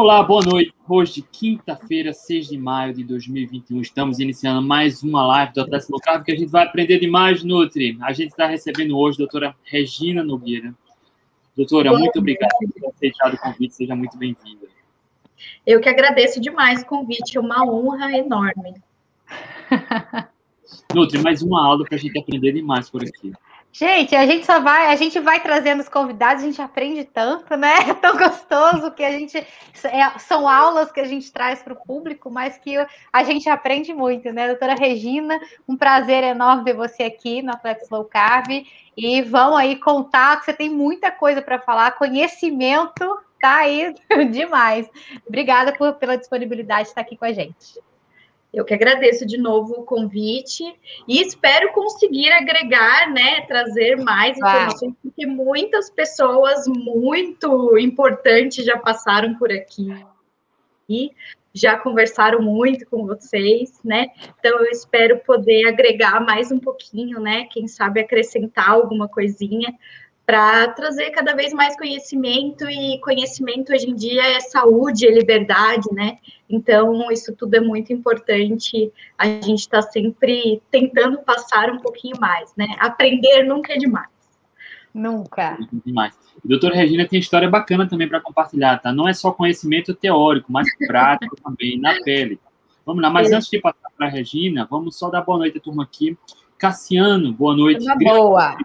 Olá, boa noite. Hoje, quinta-feira, 6 de maio de 2021, estamos iniciando mais uma live do Atlético Local, que a gente vai aprender demais, Nutri. A gente está recebendo hoje a doutora Regina Nogueira. Doutora, muito obrigado por ter aceitado o convite, seja muito bem-vinda. Eu que agradeço demais o convite, é uma honra enorme. Nutri, mais uma aula para a gente aprender demais por aqui. Gente, a gente só vai, a gente vai trazendo os convidados, a gente aprende tanto, né? É tão gostoso que a gente é, são aulas que a gente traz para o público, mas que a gente aprende muito, né? Doutora Regina, um prazer enorme ver você aqui no Atlético Low Carb e vão aí contar você tem muita coisa para falar, conhecimento tá aí demais. Obrigada por, pela disponibilidade de estar aqui com a gente. Eu que agradeço de novo o convite e espero conseguir agregar, né, trazer mais informações, porque muitas pessoas muito importantes já passaram por aqui e já conversaram muito com vocês, né? Então eu espero poder agregar mais um pouquinho, né? Quem sabe acrescentar alguma coisinha para trazer cada vez mais conhecimento e conhecimento hoje em dia é saúde, é liberdade, né? Então isso tudo é muito importante. A gente está sempre tentando passar um pouquinho mais, né? Aprender nunca é demais. Nunca. Demais. doutora Regina tem história bacana também para compartilhar, tá? Não é só conhecimento teórico, mas prático também, na pele. Vamos lá, mas é. antes de passar para a Regina, vamos só dar boa noite à turma aqui. Cassiano, boa noite.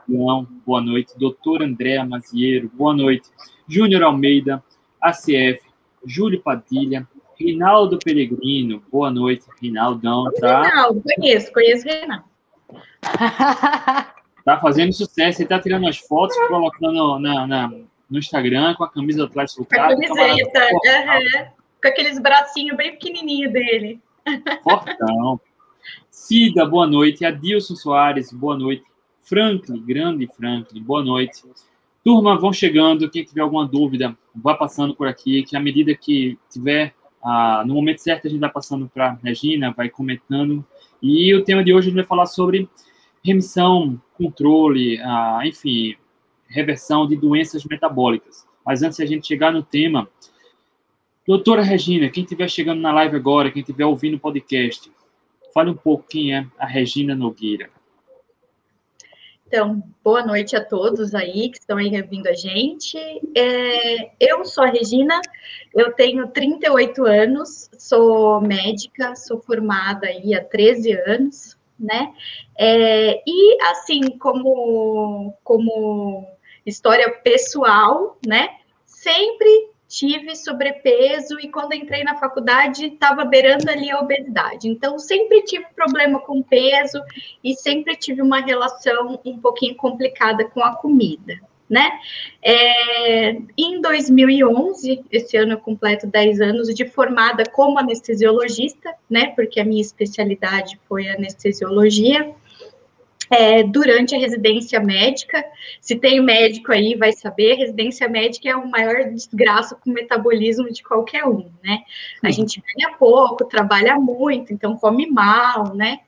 boa. boa noite. Doutor André Maziero, boa noite. Júnior Almeida, ACF, Júlio Padilha, Rinaldo Peregrino, boa noite, Rinaldão. Tá? Rinaldo, conheço, conheço Rinaldo. tá fazendo sucesso, ele tá tirando as fotos, colocando na, na, no Instagram com a camisa do Atlético Com a camiseta, uhum. com aqueles bracinhos bem pequenininhos dele. Fortão. Cida, boa noite. Adilson Soares, boa noite. Franklin, grande Franklin, boa noite. Turma, vão chegando. Quem tiver alguma dúvida, vá passando por aqui, que à medida que tiver, ah, no momento certo, a gente vai passando para Regina, vai comentando. E o tema de hoje a gente vai falar sobre remissão, controle, ah, enfim, reversão de doenças metabólicas. Mas antes de a gente chegar no tema, doutora Regina, quem estiver chegando na live agora, quem estiver ouvindo o podcast, Fale um quem é a Regina Nogueira. Então, boa noite a todos aí que estão aí ouvindo a gente. É, eu sou a Regina, eu tenho 38 anos, sou médica, sou formada aí há 13 anos, né? É, e assim, como, como história pessoal, né? Sempre tive sobrepeso e quando entrei na faculdade estava beirando ali a obesidade. Então sempre tive problema com peso e sempre tive uma relação um pouquinho complicada com a comida, né? É, em 2011, esse ano eu completo 10 anos de formada como anestesiologista, né? Porque a minha especialidade foi anestesiologia é, durante a residência médica. Se tem médico aí, vai saber, residência médica é o maior desgraça com o metabolismo de qualquer um, né? A gente ganha pouco, trabalha muito, então come mal, né?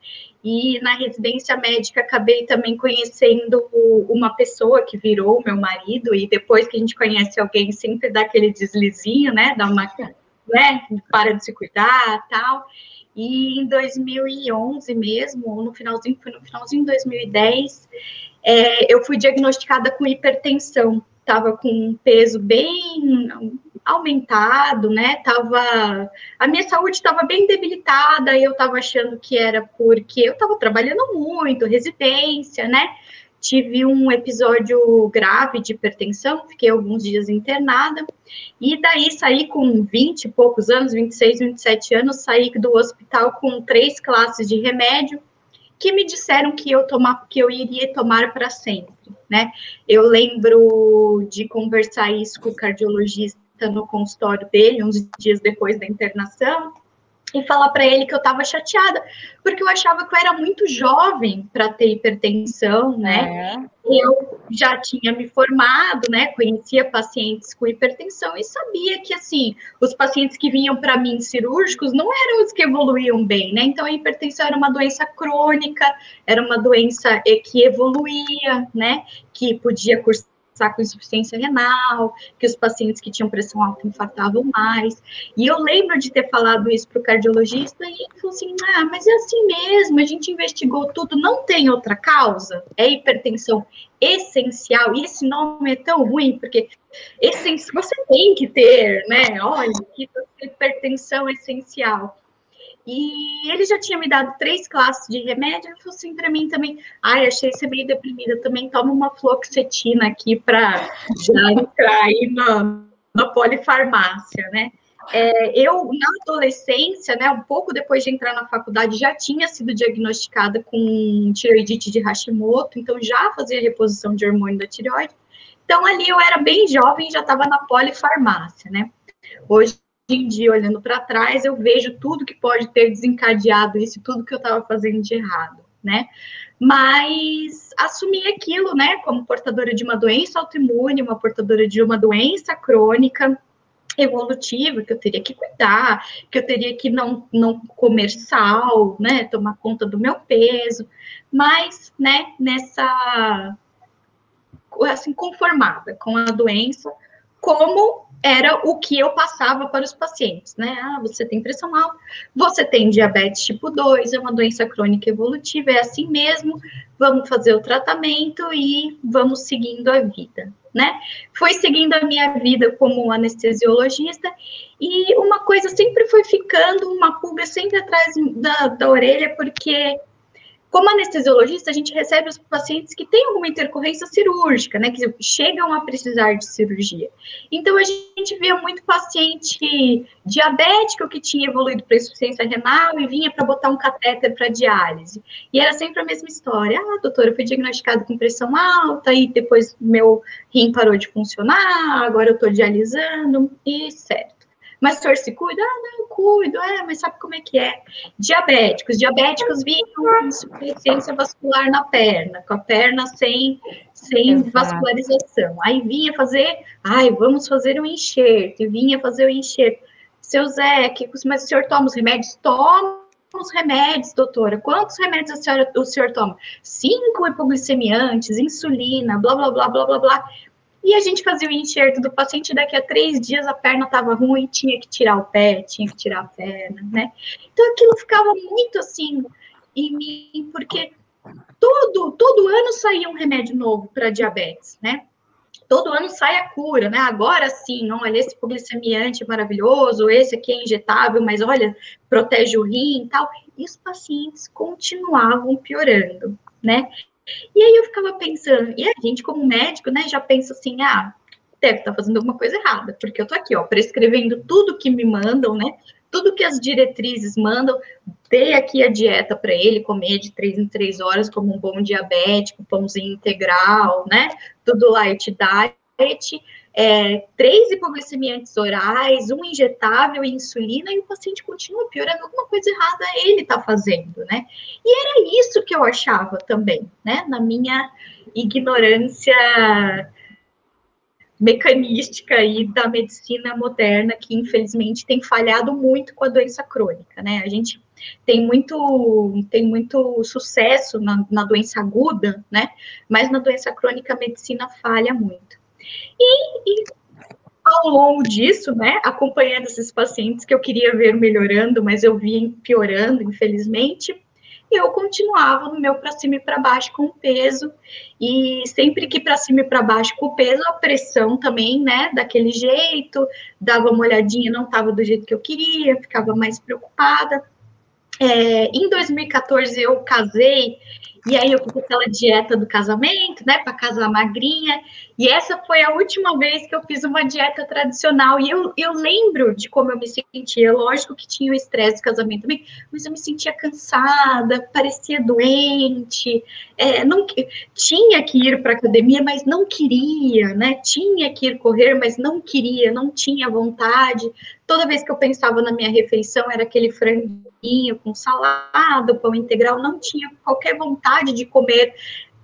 E na residência médica acabei também conhecendo uma pessoa que virou meu marido, e depois que a gente conhece alguém, sempre dá aquele deslizinho, né? Dá uma, né? Para de se cuidar, tal. E em 2011 mesmo, no finalzinho, foi no finalzinho de 2010, é, eu fui diagnosticada com hipertensão. Estava com um peso bem aumentado, né? Tava, a minha saúde estava bem debilitada e eu estava achando que era porque eu estava trabalhando muito, residência, né? Tive um episódio grave de hipertensão, fiquei alguns dias internada, e daí saí com 20 e poucos anos, 26, 27 anos, saí do hospital com três classes de remédio, que me disseram que eu tomar, que eu iria tomar para sempre, né? Eu lembro de conversar isso com o cardiologista no consultório dele, uns dias depois da internação, e falar para ele que eu estava chateada, porque eu achava que eu era muito jovem para ter hipertensão, né? É. Eu já tinha me formado, né? Conhecia pacientes com hipertensão e sabia que assim, os pacientes que vinham para mim cirúrgicos não eram os que evoluíam bem, né? Então a hipertensão era uma doença crônica, era uma doença que evoluía, né? Que podia cursar com insuficiência renal, que os pacientes que tinham pressão alta infartavam mais. E eu lembro de ter falado isso para o cardiologista e ele falou assim: ah, mas é assim mesmo, a gente investigou tudo, não tem outra causa? É hipertensão essencial. E esse nome é tão ruim, porque você tem que ter, né? Olha, que hipertensão essencial. E ele já tinha me dado três classes de remédio. Ele falou assim para mim também: ai, achei você meio deprimida também. Toma uma fluoxetina aqui para já entrar aí na, na polifarmácia, né? É, eu, na adolescência, né, um pouco depois de entrar na faculdade, já tinha sido diagnosticada com tireoidite de Hashimoto, então já fazia reposição de hormônio da tireoide. Então, ali eu era bem jovem, já estava na polifarmácia, né? Hoje em dia, olhando para trás, eu vejo tudo que pode ter desencadeado isso, tudo que eu estava fazendo de errado, né? Mas assumi aquilo, né, como portadora de uma doença autoimune, uma portadora de uma doença crônica evolutiva, que eu teria que cuidar, que eu teria que não, não comer sal, né, tomar conta do meu peso, mas, né, nessa, assim, conformada com a doença, como era o que eu passava para os pacientes, né? Ah, você tem pressão alta, você tem diabetes tipo 2, é uma doença crônica evolutiva, é assim mesmo, vamos fazer o tratamento e vamos seguindo a vida, né? Fui seguindo a minha vida como anestesiologista e uma coisa sempre foi ficando, uma pulga sempre atrás da, da orelha, porque como anestesiologista, a gente recebe os pacientes que têm alguma intercorrência cirúrgica, né, que chegam a precisar de cirurgia. Então, a gente via muito paciente diabético que tinha evoluído para insuficiência renal e vinha para botar um catéter para diálise. E era sempre a mesma história. Ah, doutora, eu fui diagnosticado com pressão alta e depois meu rim parou de funcionar, agora eu estou dialisando e certo. Mas o senhor se cuida? Ah, não, eu cuido, é, mas sabe como é que é? Diabéticos, diabéticos vinham com insuficiência vascular na perna, com a perna sem, sem vascularização. Aí vinha fazer, ai, vamos fazer um enxerto, e vinha fazer o enxerto. Seu Zé, que, mas o senhor toma os remédios? Toma os remédios, doutora? Quantos remédios a senhora, o senhor toma? Cinco hipoglicemiantes, insulina, blá, blá, blá, blá, blá, blá. E a gente fazia o enxerto do paciente, daqui a três dias a perna estava ruim, tinha que tirar o pé, tinha que tirar a perna, né? Então aquilo ficava muito assim em mim, porque todo, todo ano saía um remédio novo para diabetes, né? Todo ano sai a cura, né? Agora sim, olha, esse publicemiante maravilhoso, esse aqui é injetável, mas olha, protege o rim e tal. E os pacientes continuavam piorando, né? E aí eu ficava pensando, e a gente, como médico, né, já pensa assim, ah, deve estar tá fazendo alguma coisa errada, porque eu tô aqui, ó, prescrevendo tudo que me mandam, né? Tudo que as diretrizes mandam, dei aqui a dieta para ele comer de três em três horas, como um bom diabético, pãozinho integral, né? Tudo light diet é, três hipoglicemiantes orais, um injetável e insulina, e o paciente continua piorando, alguma coisa errada ele está fazendo, né? E era isso que eu achava também, né? Na minha ignorância mecanística aí da medicina moderna, que infelizmente tem falhado muito com a doença crônica, né? A gente tem muito, tem muito sucesso na, na doença aguda, né? Mas na doença crônica a medicina falha muito. E, e ao longo disso, né, acompanhando esses pacientes que eu queria ver melhorando, mas eu vi piorando, infelizmente, eu continuava no meu para cima e para baixo com o peso, e sempre que para cima e para baixo com o peso, a pressão também, né, daquele jeito, dava uma olhadinha, não estava do jeito que eu queria, ficava mais preocupada. É, em 2014 eu casei e aí eu fiz aquela dieta do casamento, né, para casar magrinha. E essa foi a última vez que eu fiz uma dieta tradicional. E eu, eu lembro de como eu me sentia. Lógico que tinha o estresse do casamento também, mas eu me sentia cansada, parecia doente. É, não tinha que ir para academia, mas não queria, né? Tinha que ir correr, mas não queria, não tinha vontade. Toda vez que eu pensava na minha refeição, era aquele franguinho com salada, pão integral, não tinha qualquer vontade de comer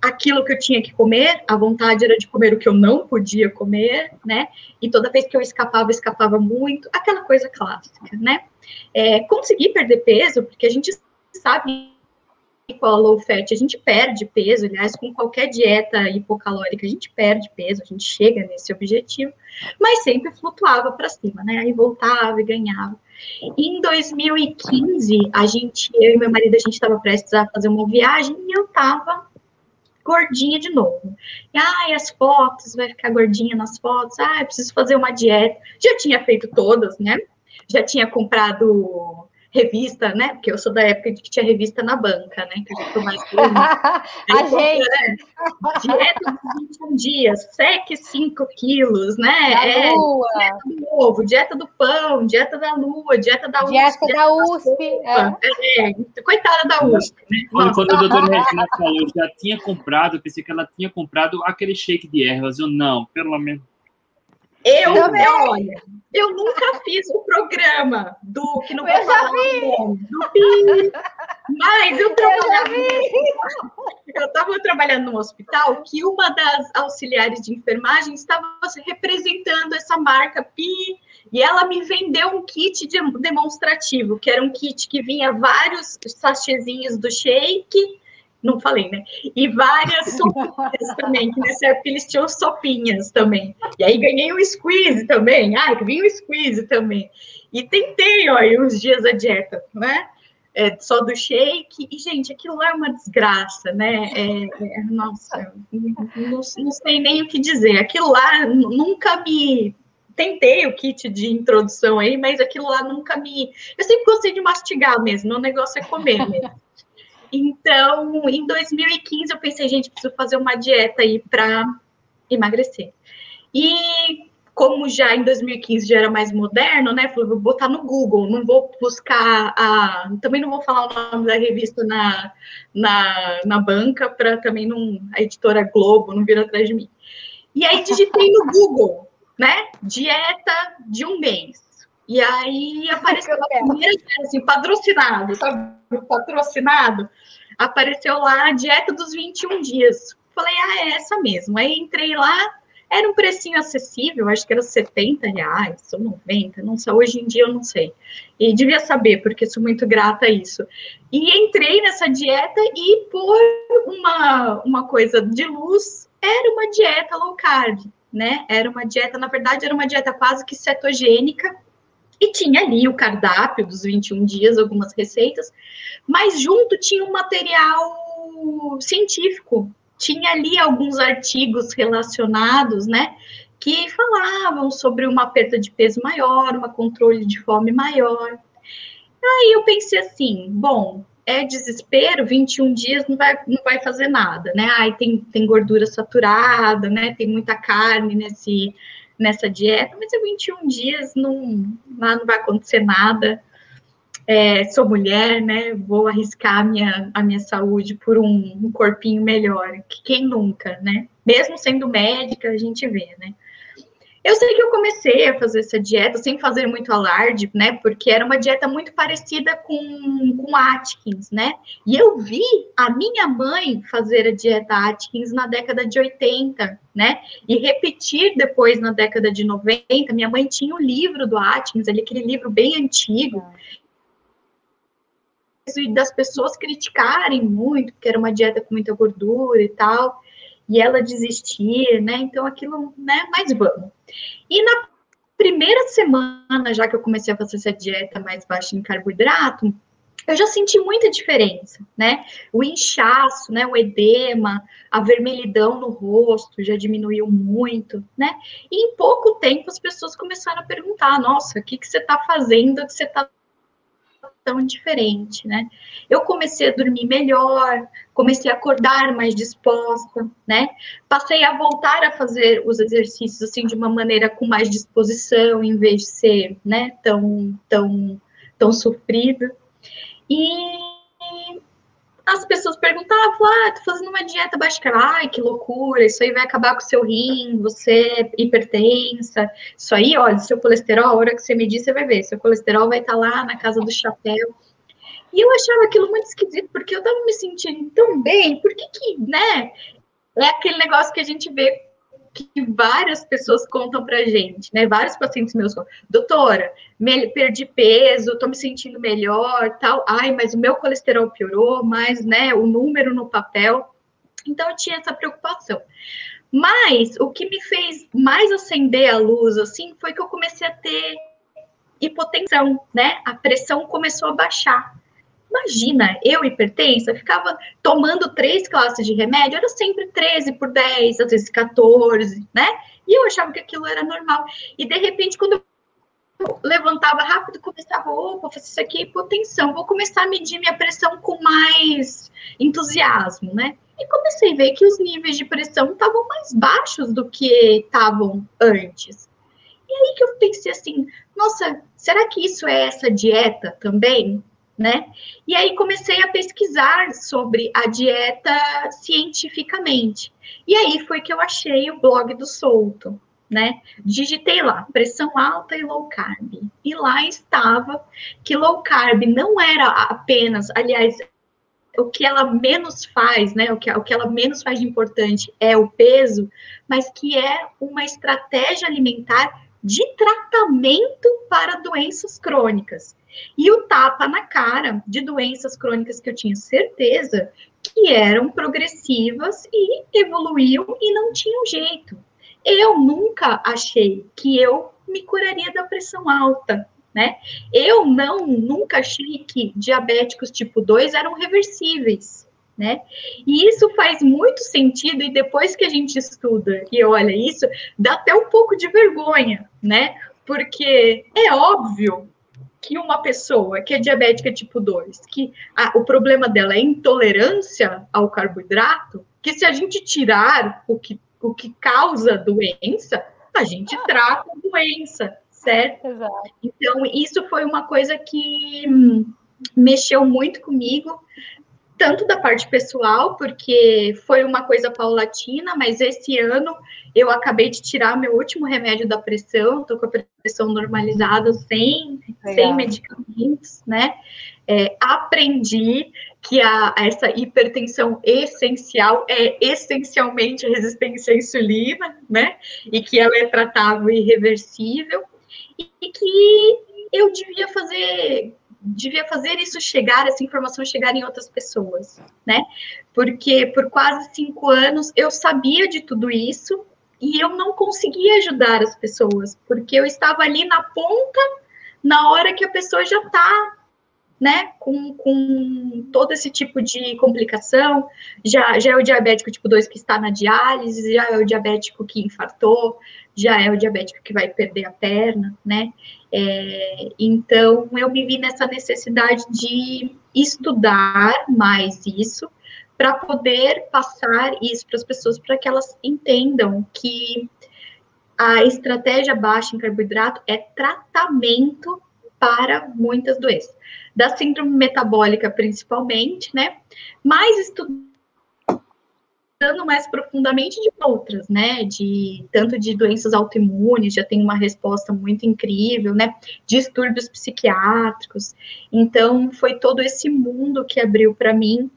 aquilo que eu tinha que comer, a vontade era de comer o que eu não podia comer, né? E toda vez que eu escapava, escapava muito, aquela coisa clássica, né? É, consegui perder peso, porque a gente sabe com a low fat, a gente perde peso, aliás, com qualquer dieta hipocalórica, a gente perde peso, a gente chega nesse objetivo, mas sempre flutuava para cima, né? Aí voltava e ganhava. Em 2015, a gente, eu e meu marido, a gente estava prestes a fazer uma viagem e eu estava gordinha de novo. E, ai, as fotos, vai ficar gordinha nas fotos. Ah, preciso fazer uma dieta. Já tinha feito todas, né? Já tinha comprado revista, né? Porque eu sou da época de que tinha revista na banca, né? Que eu mais A gente. Né? Dieta de 21 dias, seque 5 quilos, né? Da é, lua. dieta do ovo, dieta do pão, dieta da lua, dieta da USP. Dieta da USP. É. É, coitada da USP, né? Quando, Nossa, quando a doutora Regina falou, eu já tinha comprado, pensei que ela tinha comprado aquele shake de ervas. Eu não, pelo menos. Eu, eu, olha, eu nunca fiz o programa do que não já falar nome, do PI, mas eu trabalhava, eu estava trabalhando num hospital que uma das auxiliares de enfermagem estava representando essa marca PI e ela me vendeu um kit de- demonstrativo, que era um kit que vinha vários sachêzinhos do shake, não falei, né? E várias sopinhas também, que nessa época eles tinham sopinhas também. E aí ganhei um squeeze também. Ai, vinha um squeeze também. E tentei, ó, uns dias a dieta, né? É, só do shake. E, gente, aquilo lá é uma desgraça, né? É, é, nossa, não, não sei nem o que dizer. Aquilo lá nunca me. Tentei o kit de introdução aí, mas aquilo lá nunca me. Eu sempre gostei de mastigar mesmo, meu negócio é comer mesmo. Então, em 2015, eu pensei, gente, preciso fazer uma dieta aí para emagrecer. E como já em 2015 já era mais moderno, né? Falei, vou botar no Google, não vou buscar a. Também não vou falar o nome da revista na, na, na banca, para também não. A editora Globo não vir atrás de mim. E aí digitei no Google, né? Dieta de um mês. E aí apareceu a primeira, assim, patrocinado, sabe? Patrocinado. Apareceu lá a dieta dos 21 dias. Falei, ah, é essa mesmo. Aí entrei lá, era um precinho acessível, acho que era 70 reais ou 90, não sei, hoje em dia eu não sei. E devia saber, porque sou muito grata a isso. E entrei nessa dieta e por uma, uma coisa de luz, era uma dieta low carb, né? Era uma dieta, na verdade, era uma dieta quase que cetogênica, e tinha ali o cardápio dos 21 dias, algumas receitas, mas junto tinha um material científico, tinha ali alguns artigos relacionados, né, que falavam sobre uma perda de peso maior, uma controle de fome maior. Aí eu pensei assim, bom, é desespero, 21 dias não vai, não vai fazer nada, né? Aí tem, tem gordura saturada, né? Tem muita carne nesse, nessa dieta, mas é 21 dias não, lá não vai acontecer nada. É, sou mulher, né? Vou arriscar a minha, a minha saúde por um, um corpinho melhor. Que quem nunca, né? Mesmo sendo médica, a gente vê, né? Eu sei que eu comecei a fazer essa dieta sem fazer muito alarde, né? Porque era uma dieta muito parecida com, com Atkins, né? E eu vi a minha mãe fazer a dieta Atkins na década de 80, né? E repetir depois na década de 90. Minha mãe tinha o livro do Atkins, aquele livro bem antigo. E das pessoas criticarem muito, porque era uma dieta com muita gordura e tal, e ela desistir, né? Então aquilo, né? Mas vamos. E na primeira semana, já que eu comecei a fazer essa dieta mais baixa em carboidrato, eu já senti muita diferença, né? O inchaço, né? O edema, a vermelhidão no rosto já diminuiu muito, né? E em pouco tempo as pessoas começaram a perguntar: nossa, o que, que você está fazendo que você está tão diferente, né? Eu comecei a dormir melhor, comecei a acordar mais disposta, né? Passei a voltar a fazer os exercícios assim de uma maneira com mais disposição, em vez de ser, né, tão tão tão sofrida. E as pessoas perguntavam, ah, tô fazendo uma dieta baixa ai, que loucura, isso aí vai acabar com o seu rim, você é hipertensa, isso aí, olha, seu colesterol, a hora que você medir, você vai ver, seu colesterol vai estar lá na casa do chapéu. E eu achava aquilo muito esquisito, porque eu tava me sentindo tão bem, por que que, né, é aquele negócio que a gente vê que várias pessoas contam pra gente, né? Vários pacientes meus falam, doutora, me, perdi peso, tô me sentindo melhor, tal. Ai, mas o meu colesterol piorou, mas, né, o número no papel. Então, eu tinha essa preocupação. Mas o que me fez mais acender a luz, assim, foi que eu comecei a ter hipotensão, né? A pressão começou a baixar. Imagina, eu hipertensa, ficava tomando três classes de remédio, era sempre 13 por 10, às vezes 14, né? E eu achava que aquilo era normal. E de repente, quando eu levantava rápido, começava, opa, isso aqui é hipotensão, vou começar a medir minha pressão com mais entusiasmo, né? E comecei a ver que os níveis de pressão estavam mais baixos do que estavam antes. E aí que eu pensei assim, nossa, será que isso é essa dieta também? Né? E aí comecei a pesquisar sobre a dieta cientificamente. E aí foi que eu achei o blog do Solto, né? Digitei lá, pressão alta e low carb. E lá estava que low carb não era apenas, aliás, o que ela menos faz, né? O que, o que ela menos faz de importante é o peso, mas que é uma estratégia alimentar de tratamento para doenças crônicas. E o tapa na cara de doenças crônicas que eu tinha certeza que eram progressivas e evoluíam e não tinham jeito. Eu nunca achei que eu me curaria da pressão alta, né? Eu não nunca achei que diabéticos tipo 2 eram reversíveis né? E isso faz muito sentido, e depois que a gente estuda e olha isso, dá até um pouco de vergonha, né? Porque é óbvio que uma pessoa que é diabética tipo 2, que a, o problema dela é intolerância ao carboidrato, que se a gente tirar o que, o que causa doença, a gente ah. trata a doença, certo? Exato. Então, isso foi uma coisa que hum, mexeu muito comigo, tanto da parte pessoal, porque foi uma coisa paulatina, mas esse ano eu acabei de tirar meu último remédio da pressão, estou com a pressão normalizada, sem, sem medicamentos, né? É, aprendi que a, essa hipertensão essencial é essencialmente resistência à insulina, né? E que ela é tratável e reversível, e, e que eu devia fazer devia fazer isso chegar, essa informação chegar em outras pessoas, né? Porque por quase cinco anos eu sabia de tudo isso e eu não conseguia ajudar as pessoas, porque eu estava ali na ponta na hora que a pessoa já está né, com, com todo esse tipo de complicação, já, já é o diabético tipo 2 que está na diálise, já é o diabético que infartou, já é o diabético que vai perder a perna, né, é, então eu me vi nessa necessidade de estudar mais isso, para poder passar isso para as pessoas, para que elas entendam que a estratégia baixa em carboidrato é tratamento para muitas doenças da síndrome metabólica principalmente, né? Mas estudando mais profundamente de outras, né? De tanto de doenças autoimunes, já tem uma resposta muito incrível, né? Distúrbios psiquiátricos. Então, foi todo esse mundo que abriu para mim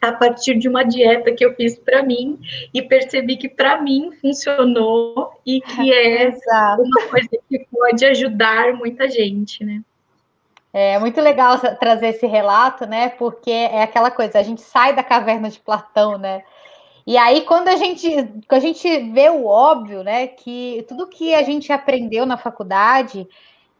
a partir de uma dieta que eu fiz para mim e percebi que para mim funcionou e que é uma coisa que pode ajudar muita gente, né? É muito legal trazer esse relato, né? Porque é aquela coisa, a gente sai da caverna de Platão, né? E aí, quando a gente, quando a gente vê o óbvio, né? Que tudo que a gente aprendeu na faculdade,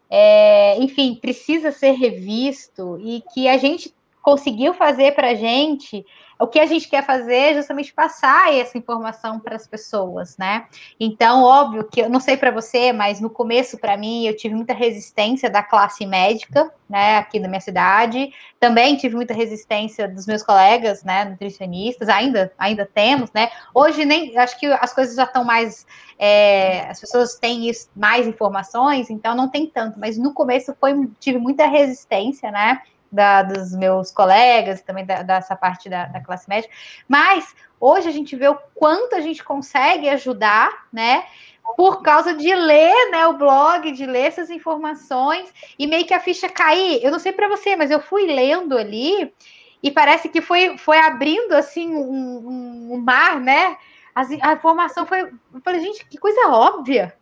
é, enfim, precisa ser revisto e que a gente conseguiu fazer para a gente o que a gente quer fazer é justamente passar essa informação para as pessoas, né? Então, óbvio que eu não sei para você, mas no começo, para mim, eu tive muita resistência da classe médica, né, aqui na minha cidade. Também tive muita resistência dos meus colegas, né, nutricionistas, ainda, ainda temos, né? Hoje nem acho que as coisas já estão mais. É, as pessoas têm mais informações, então não tem tanto, mas no começo foi, tive muita resistência, né? Da, dos meus colegas, também da, dessa parte da, da classe média, mas hoje a gente vê o quanto a gente consegue ajudar, né? Por causa de ler né, o blog, de ler essas informações e meio que a ficha cair. Eu não sei para você, mas eu fui lendo ali e parece que foi, foi abrindo assim um, um, mar, né? a, a informação foi. Eu falei, gente, que coisa óbvia.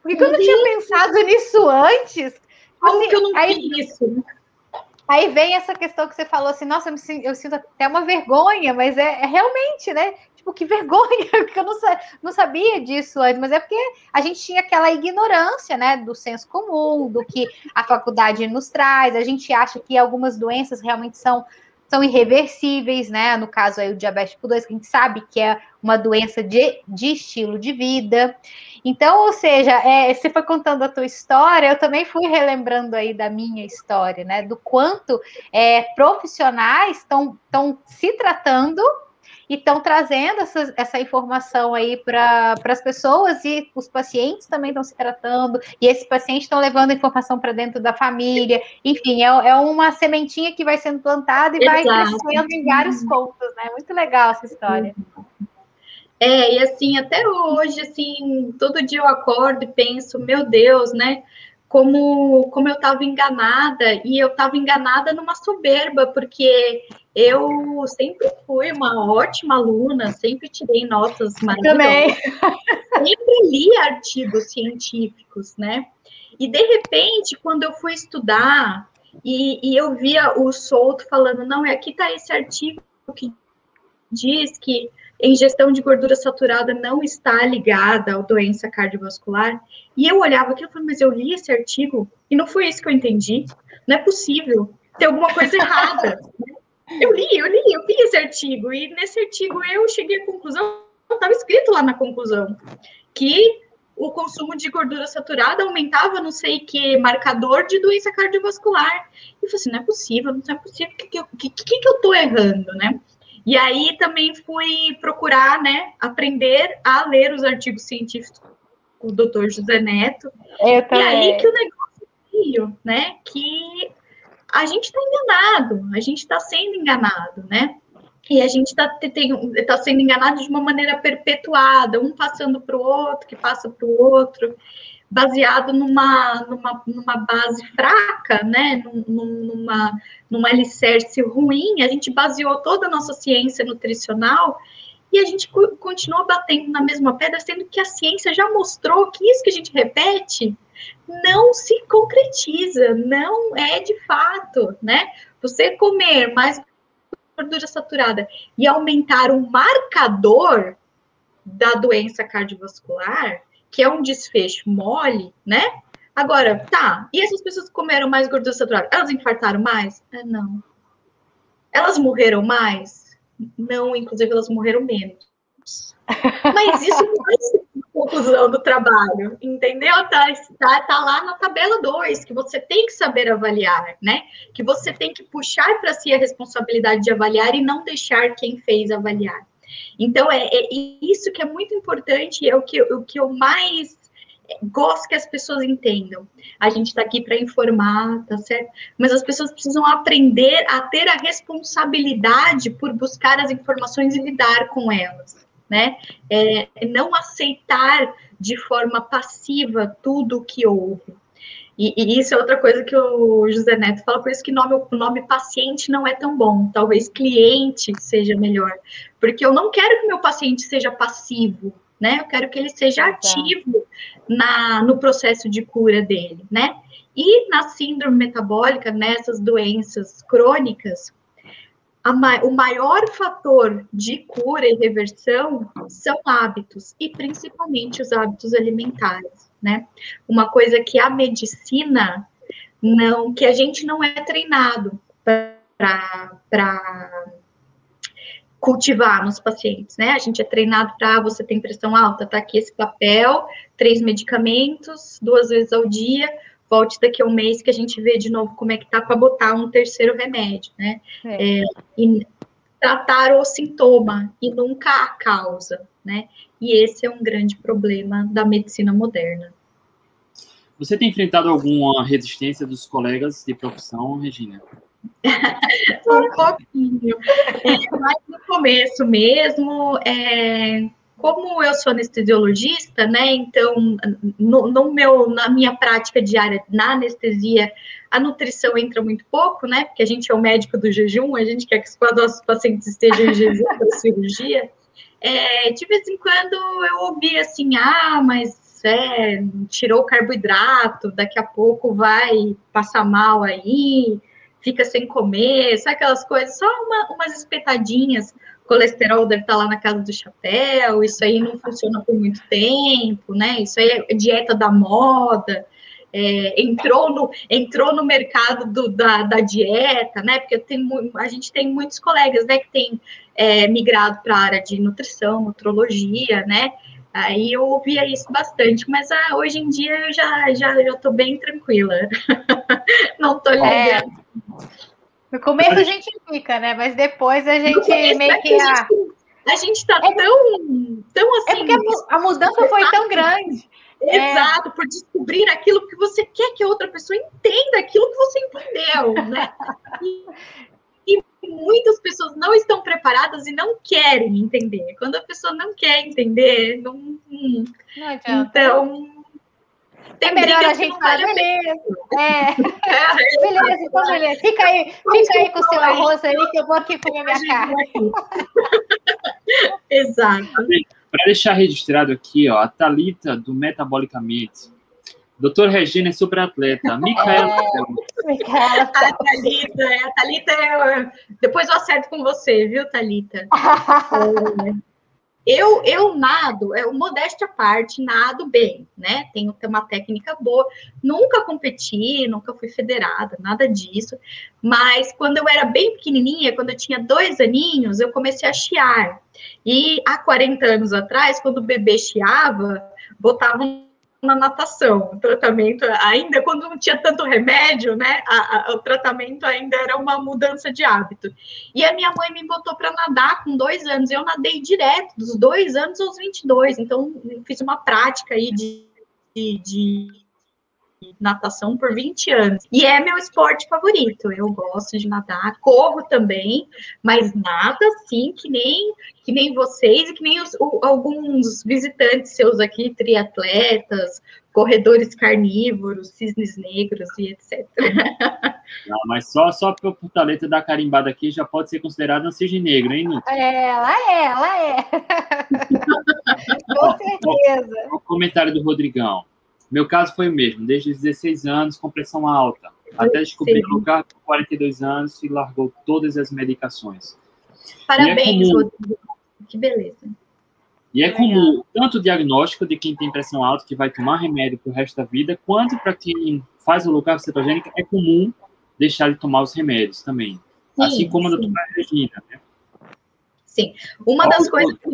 Por que, que eu não tinha pensado nisso antes? Como assim, que eu não aí, vi isso? Aí vem essa questão que você falou assim, nossa, eu, me, eu sinto até uma vergonha, mas é, é, realmente, né? Tipo, que vergonha, porque eu não, não sabia disso antes, mas é porque a gente tinha aquela ignorância, né, do senso comum, do que a faculdade nos traz, a gente acha que algumas doenças realmente são são irreversíveis, né? No caso aí o diabetes tipo 2, que a gente sabe que é uma doença de, de estilo de vida. Então, ou seja, é, você foi contando a tua história, eu também fui relembrando aí da minha história, né? Do quanto é, profissionais estão se tratando e estão trazendo essa, essa informação aí para as pessoas e os pacientes também estão se tratando, e esses pacientes estão levando a informação para dentro da família, enfim, é, é uma sementinha que vai sendo plantada e Exato. vai crescendo em vários pontos, né? Muito legal essa história. É, e assim, até hoje, assim, todo dia eu acordo e penso, meu Deus, né? Como, como eu estava enganada, e eu estava enganada numa soberba, porque eu sempre fui uma ótima aluna, sempre tirei notas maravilhosas. Sempre li artigos científicos, né? E de repente, quando eu fui estudar, e, e eu via o Souto falando, não, é aqui está esse artigo que diz que ingestão de gordura saturada não está ligada à doença cardiovascular. E eu olhava aquilo e falei, mas eu li esse artigo e não foi isso que eu entendi. Não é possível. Tem alguma coisa errada. Eu li, eu li, eu vi esse artigo. E nesse artigo eu cheguei à conclusão, estava escrito lá na conclusão, que o consumo de gordura saturada aumentava não sei que marcador de doença cardiovascular. E eu falei assim, não é possível, não é possível, o que, que, que, que eu estou errando, né? E aí também fui procurar, né, aprender a ler os artigos científicos do Dr. José Neto. Eu e aí que o negócio veio, né, que a gente está enganado, a gente está sendo enganado, né? E a gente está tá sendo enganado de uma maneira perpetuada, um passando para o outro, que passa para o outro baseado numa, numa, numa base fraca, né, numa, numa alicerce ruim, a gente baseou toda a nossa ciência nutricional e a gente continua batendo na mesma pedra, sendo que a ciência já mostrou que isso que a gente repete não se concretiza, não é de fato, né? Você comer mais gordura saturada e aumentar o marcador da doença cardiovascular, que é um desfecho mole, né? Agora, tá, e essas pessoas que comeram mais gordura saturada, elas infartaram mais? Ah, não. Elas morreram mais? Não, inclusive elas morreram menos. Mas isso não é conclusão do trabalho, entendeu? Tá, tá, tá lá na tabela 2, que você tem que saber avaliar, né? Que você tem que puxar para si a responsabilidade de avaliar e não deixar quem fez avaliar. Então, é, é isso que é muito importante, é o que, o que eu mais gosto que as pessoas entendam. A gente está aqui para informar, tá certo? Mas as pessoas precisam aprender a ter a responsabilidade por buscar as informações e lidar com elas, né? É, não aceitar de forma passiva tudo o que houve. E, e, isso é outra coisa que o José Neto fala, por isso que nome, o nome paciente não é tão bom, talvez cliente seja melhor, porque eu não quero que meu paciente seja passivo, né? Eu quero que ele seja ativo na, no processo de cura dele, né? E na síndrome metabólica, nessas doenças crônicas, o maior fator de cura e reversão são hábitos, e principalmente os hábitos alimentares né? Uma coisa que a medicina não, que a gente não é treinado para cultivar nos pacientes, né? A gente é treinado para você tem pressão alta, tá aqui esse papel, três medicamentos, duas vezes ao dia, volte daqui a um mês que a gente vê de novo como é que tá para botar um terceiro remédio, né? É. É, e tratar o sintoma e nunca a causa, né? E esse é um grande problema da medicina moderna. Você tem enfrentado alguma resistência dos colegas de profissão, Regina? um pouquinho. É, mas no começo mesmo, é, como eu sou anestesiologista, né? Então, no, no, meu, na minha prática diária na anestesia, a nutrição entra muito pouco, né? Porque a gente é o médico do jejum, a gente quer que os nossos pacientes estejam em jejum para cirurgia é, de vez em quando eu ouvi assim, ah, mas é, tirou o carboidrato, daqui a pouco vai passar mal aí, fica sem comer, sabe aquelas coisas, só uma, umas espetadinhas, colesterol deve estar lá na casa do chapéu, isso aí não funciona por muito tempo, né? Isso aí é dieta da moda é, entrou, no, entrou no mercado do, da, da, dieta, né? Porque tem, a gente tem muitos colegas né, que têm é, migrado para a área de nutrição, nutrologia, né? Aí eu ouvia isso bastante, mas ah, hoje em dia eu já já já estou bem tranquila. Não estou ligando. É. No começo a gente fica, né? Mas depois a gente meio que. A a gente está é, tão, tão assim. É porque a, a mudança foi tão grande. É. Exato, por descobrir aquilo que você quer que a outra pessoa entenda, aquilo que você entendeu, né? E, e muitas pessoas não estão preparadas e não querem entender. Quando a pessoa não quer entender, não. não adianta. Então. Tem é melhor a gente falar, vale beleza. É. beleza, então beleza. Fica aí, fica aí com o seu arroz aí, que eu vou aqui comer minha carne. Exato. Para deixar registrado aqui, ó, a Talita do Metabolicamente. Doutor Regina é super atleta. Micaela. É, a Thalita, é, a Thalita é, depois eu acerto com você, viu, Thalita? eu, eu nado, é modéstia à parte, nado bem, né? Tenho uma técnica boa. Nunca competi, nunca fui federada, nada disso. Mas quando eu era bem pequenininha, quando eu tinha dois aninhos, eu comecei a chiar. E há 40 anos atrás, quando o bebê chiava, botavam na natação. O tratamento, ainda quando não tinha tanto remédio, né? A, a, o tratamento ainda era uma mudança de hábito. E a minha mãe me botou para nadar com dois anos. Eu nadei direto, dos dois anos aos 22. Então, fiz uma prática aí de, de, de natação por 20 anos. E é meu esporte favorito. Eu gosto de nadar, corro também, mas nada assim que nem que nem vocês e que nem os, o, alguns visitantes seus aqui, triatletas, corredores carnívoros, cisnes negros e etc. Não, mas só, só por talento da carimbada aqui já pode ser considerado um cisne negro, hein, Nito? É, ela é, ela é. Com certeza. O comentário do Rodrigão. Meu caso foi o mesmo, desde os 16 anos, com pressão alta, até descobrir o lugar com 42 anos e largou todas as medicações. Parabéns, é comum, Rodrigo. Que beleza. E é comum tanto o diagnóstico de quem tem pressão alta, que vai tomar remédio para o resto da vida, quanto para quem faz o lugar cetogênica, é comum deixar de tomar os remédios também. Sim, assim como a doutora Regina. Né? Sim. Uma das coisas que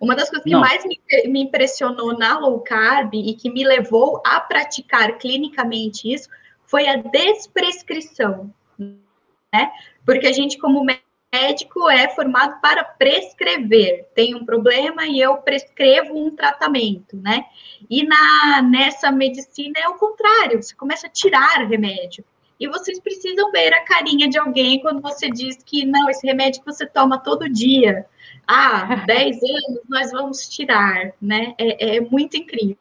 uma das coisas que Não. mais me, me, impressionou na low carb e que me levou a praticar clinicamente isso foi a desprescrição, né? Porque a gente, como médico, é formado para prescrever. Tem um problema e eu prescrevo um tratamento, né? E na, nessa medicina é o contrário, você começa a tirar remédio. E vocês precisam ver a carinha de alguém quando você diz que não, esse remédio que você toma todo dia ah, 10 anos nós vamos tirar, né? É, é muito incrível,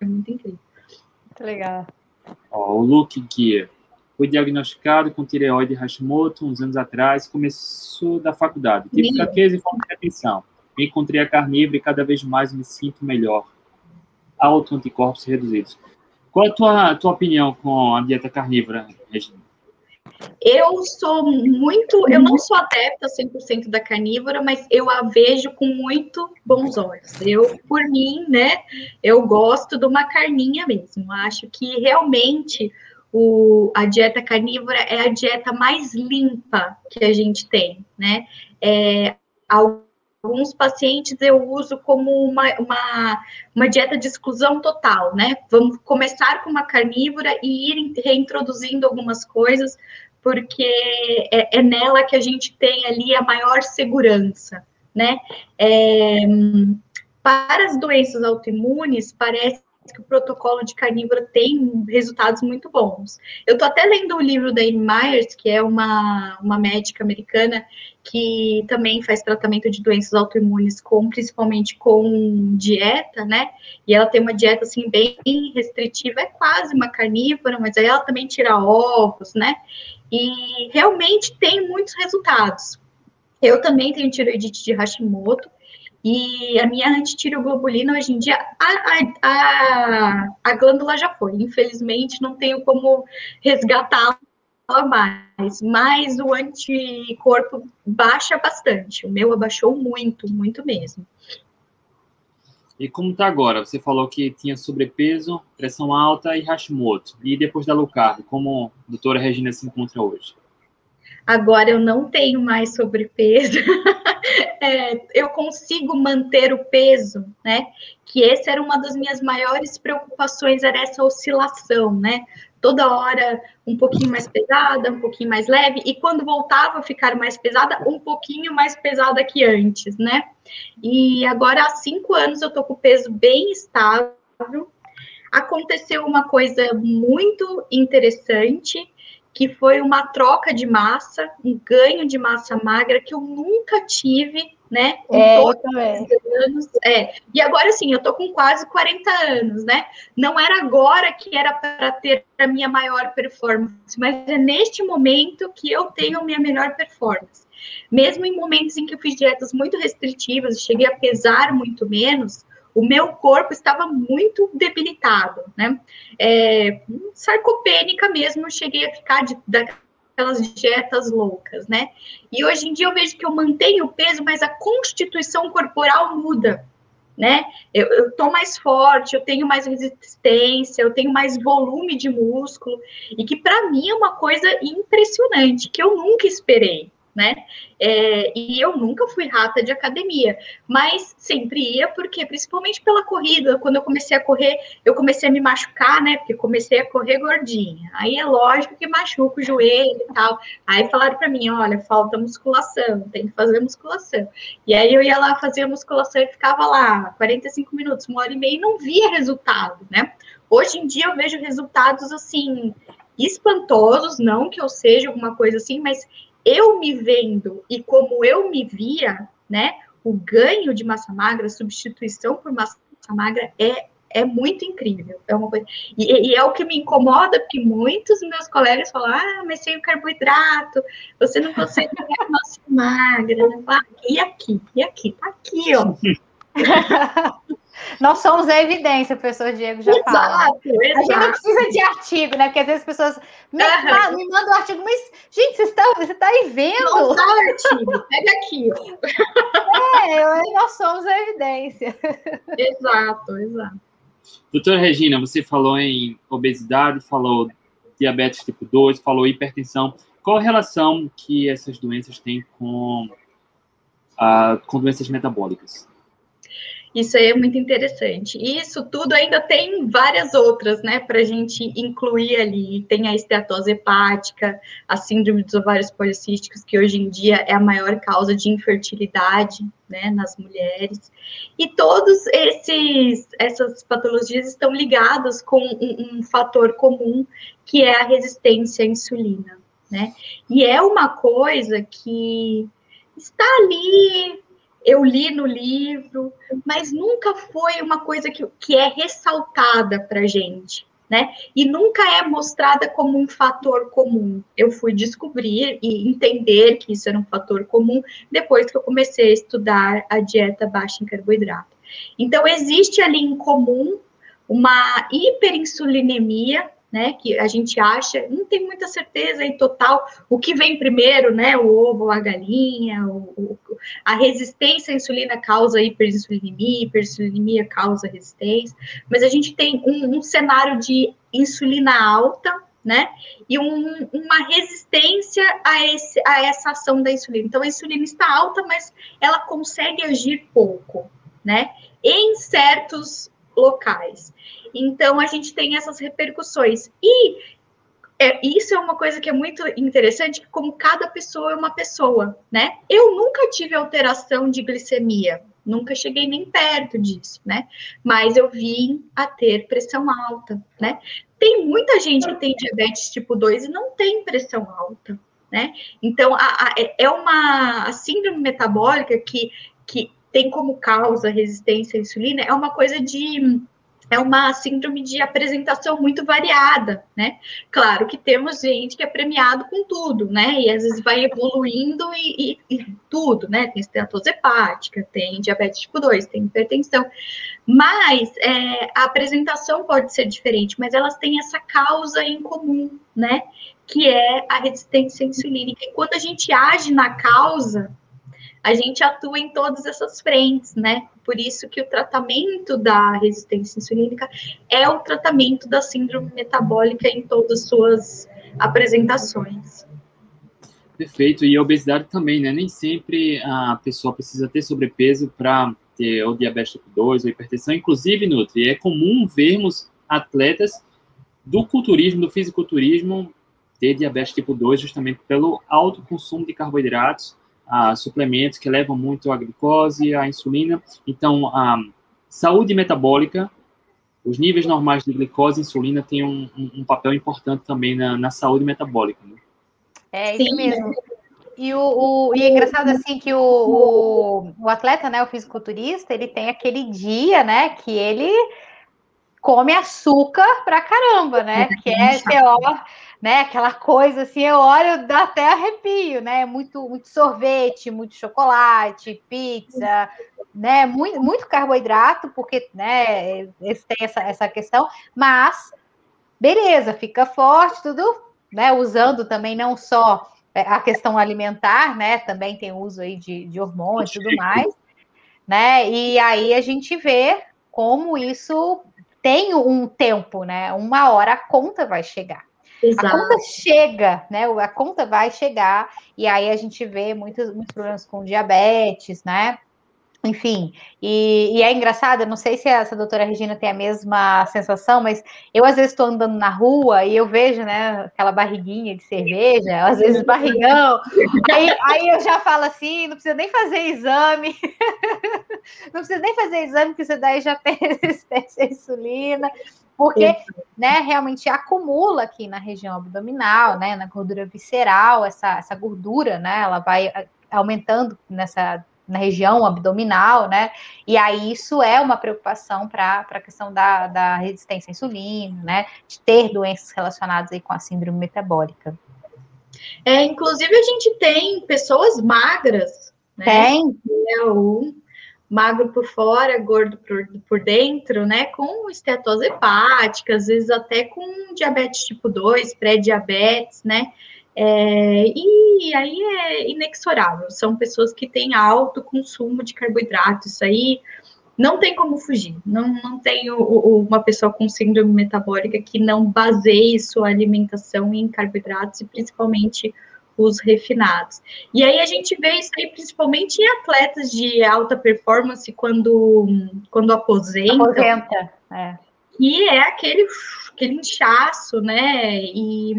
é muito incrível. Muito legal. Ó, o Luke Gear foi diagnosticado com tireoide Hashimoto uns anos atrás, começou da faculdade. Tive fraqueza e falta de atenção. Encontrei a carnívora e cada vez mais me sinto melhor. Alto anticorpos reduzidos. Qual é a tua, tua opinião com a dieta carnívora, Regina? Eu sou muito, eu não sou adepta 100% da carnívora, mas eu a vejo com muito bons olhos. Eu, por mim, né, eu gosto de uma carninha mesmo. Acho que realmente o, a dieta carnívora é a dieta mais limpa que a gente tem, né? É, alguns pacientes eu uso como uma, uma, uma, dieta de exclusão total, né? Vamos começar com uma carnívora e ir reintroduzindo algumas coisas porque é, é, nela que a gente tem ali a maior segurança, né? É, para as doenças autoimunes, parece que o protocolo de carnívoro tem resultados muito bons. Eu estou até lendo o livro da Amy Myers, que é uma, uma médica americana que também faz tratamento de doenças autoimunes, com, principalmente com dieta, né? E ela tem uma dieta assim bem restritiva, é quase uma carnívora, mas aí ela também tira ovos, né? E realmente tem muitos resultados. Eu também tenho tiroidite de Hashimoto, E a minha antitiroglobulina, hoje em dia, a, a, a, glândula já foi. Infelizmente, não tenho como resgatá-la mais. Mas o anticorpo baixa bastante. O meu abaixou muito, muito mesmo. E como está agora? Você falou que tinha sobrepeso, pressão alta e Hashimoto. E depois da low carb, como a doutora Regina se encontra hoje? Agora eu não tenho mais sobrepeso. é, eu consigo manter o peso, né? Que essa era uma das minhas maiores preocupações, era essa oscilação, né? Toda hora um pouquinho mais pesada, um pouquinho mais leve, e quando voltava a ficar mais pesada, um pouquinho mais pesada que antes, né? E agora há cinco anos eu tô com o peso bem estável. Aconteceu uma coisa muito interessante que foi uma troca de massa, um ganho de massa magra que eu nunca tive, né? É, eu também. Anos. É. E agora sim, eu tô com quase 40 anos, né? Não era agora que era para ter a minha maior performance, mas é neste momento que eu tenho a minha melhor performance. Mesmo em momentos em que eu fiz dietas muito restritivas, cheguei a pesar muito menos, o meu corpo estava muito debilitado, né? É, sarcopênica mesmo, eu cheguei a ficar de, daquelas dietas loucas, né? E hoje em dia eu vejo que eu mantenho o peso, mas a constituição corporal muda, né? Eu, eu tô mais forte, eu tenho mais resistência, eu tenho mais volume de músculo, e que para mim é uma coisa impressionante, que eu nunca esperei, né? É, e eu nunca fui rata de academia, mas sempre ia, porque principalmente pela corrida, quando eu comecei a correr, eu comecei a me machucar, né? Porque comecei a correr gordinha. Aí é lógico que machuca o joelho e tal. Aí falaram para mim: olha, falta musculação, tem que fazer musculação. E aí eu ia lá fazer musculação e ficava lá 45 minutos, uma hora e meia e não via resultado, né? Hoje em dia eu vejo resultados assim espantosos, não que eu seja alguma coisa assim, mas eu me vendo e como eu me via, né? O ganho de massa magra, a substituição por massa magra é é muito incrível. É uma coisa... e, e, é o que me incomoda, porque muitos meus colegas falam: ah, mas sem o carboidrato, você não consegue ganhar massa magra. Né? E aqui? E aqui? Tá aqui, ó. Nós somos a evidência, o professor Diego já exato, fala. Exato. A gente não precisa de artigo, né? Porque às vezes as pessoas me, uhum. me mandam um artigo, mas, gente, você está, você está aí vendo? Não dá o artigo, pega aqui. É, nós somos a evidência. Exato, exato. Doutora Regina, você falou em obesidade, falou diabetes tipo 2, falou hipertensão. Qual a relação que essas doenças têm com, uh, com doenças metabólicas? Isso aí é muito interessante. E isso tudo ainda tem várias outras, né, para a gente incluir ali. Tem a esteatose hepática, a síndrome dos ovários policísticos, que hoje em dia é a maior causa de infertilidade, né, nas mulheres. E todos esses essas patologias estão ligadas com um, um fator comum, que é a resistência à insulina, né? E é uma coisa que está ali eu li no livro, mas nunca foi uma coisa que, que é ressaltada para gente, né? E nunca é mostrada como um fator comum. Eu fui descobrir e entender que isso era um fator comum depois que eu comecei a estudar a dieta baixa em carboidrato. Então, existe ali em comum uma hiperinsulinemia, né, que a gente acha, não tem muita certeza em total o que vem primeiro, né, o ovo, a galinha, o, o, a resistência à insulina causa hiperinsulinemia, hiperinsulinemia causa resistência, mas a gente tem um, um cenário de insulina alta, né, e um, uma resistência a, esse, a essa ação da insulina. Então, a insulina está alta, mas ela consegue agir pouco, né, em certos locais. Então, a gente tem essas repercussões. E é, isso é uma coisa que é muito interessante, como cada pessoa é uma pessoa, né? Eu nunca tive alteração de glicemia, nunca cheguei nem perto disso, né? Mas eu vim a ter pressão alta, né? Tem muita gente que tem diabetes tipo 2 e não tem pressão alta, né? Então, a, a, é, é uma síndrome metabólica que, que tem como causa resistência à insulina, é uma coisa de é uma síndrome de apresentação muito variada, né? Claro que temos gente que é premiado com tudo, né? E às vezes vai evoluindo e, e, e tudo, né? Tem esteatose hepática, tem diabetes tipo 2, tem hipertensão. Mas é, a apresentação pode ser diferente, mas elas têm essa causa em comum, né? Que é a resistência insulínica. E quando a gente age na causa, a gente atua em todas essas frentes, né? Por isso que o tratamento da resistência insulínica é o tratamento da síndrome metabólica em todas as suas apresentações. Perfeito, e a obesidade também, né? Nem sempre a pessoa precisa ter sobrepeso para ter ou diabetes tipo 2 ou hipertensão. Inclusive, Nutri, é comum vermos atletas do culturismo, do fisiculturismo, ter diabetes tipo 2 justamente pelo alto consumo de carboidratos a suplementos que levam muito a glicose, a insulina. Então, a saúde metabólica, os níveis normais de glicose e insulina têm um, um, um papel importante também na, na saúde metabólica. Né? É isso Sim. mesmo. E, o, o, e é engraçado assim que o, o, o atleta, né, o fisiculturista, ele tem aquele dia, né, que ele come açúcar pra caramba, né? Que é, olha, né? Aquela coisa assim, eu olho, dá até arrepio, né? Muito, muito sorvete, muito chocolate, pizza, né? Muito, muito carboidrato, porque, né? Tem essa, essa questão, mas beleza, fica forte, tudo, né? Usando também não só é, a questão alimentar, né? Também tem uso aí de, de hormônios e tudo mais, né? E aí a gente vê como isso tem um tempo, né? Uma hora a conta vai chegar. Exato. A conta chega, né? A conta vai chegar, e aí a gente vê muitos, muitos problemas com diabetes, né? Enfim, e, e, é engraçado, não sei se essa doutora Regina tem a mesma sensação, mas eu às vezes estou andando na rua e eu vejo, né, aquela barriguinha de cerveja, às vezes barrigão, aí, aí eu já falo assim, não precisa nem fazer exame, não precisa nem fazer exame, porque você daí já tem resistência à insulina, porque, né, realmente acumula aqui na região abdominal, né, na gordura visceral, essa, essa gordura, né, ela vai aumentando nessa na região abdominal, né? E aí isso é uma preocupação para a questão da, da resistência à insulina, né? De ter doenças relacionadas aí com a síndrome metabólica. É, inclusive a gente tem pessoas magras, né? Tem. É o magro por fora, gordo por, por dentro, né? Com estetose hepática, às vezes até com diabetes tipo 2, pré-diabetes, né? É, e aí é inexorável. São pessoas que têm alto consumo de carboidrato. Isso aí não tem como fugir. Não, não tem o, o, uma pessoa com síndrome metabólica que não baseie sua alimentação em carboidratos e principalmente os refinados. E aí a gente vê isso aí principalmente em atletas de alta performance quando, quando aposentam. Aposenta, é. E é aquele, aquele inchaço, né? E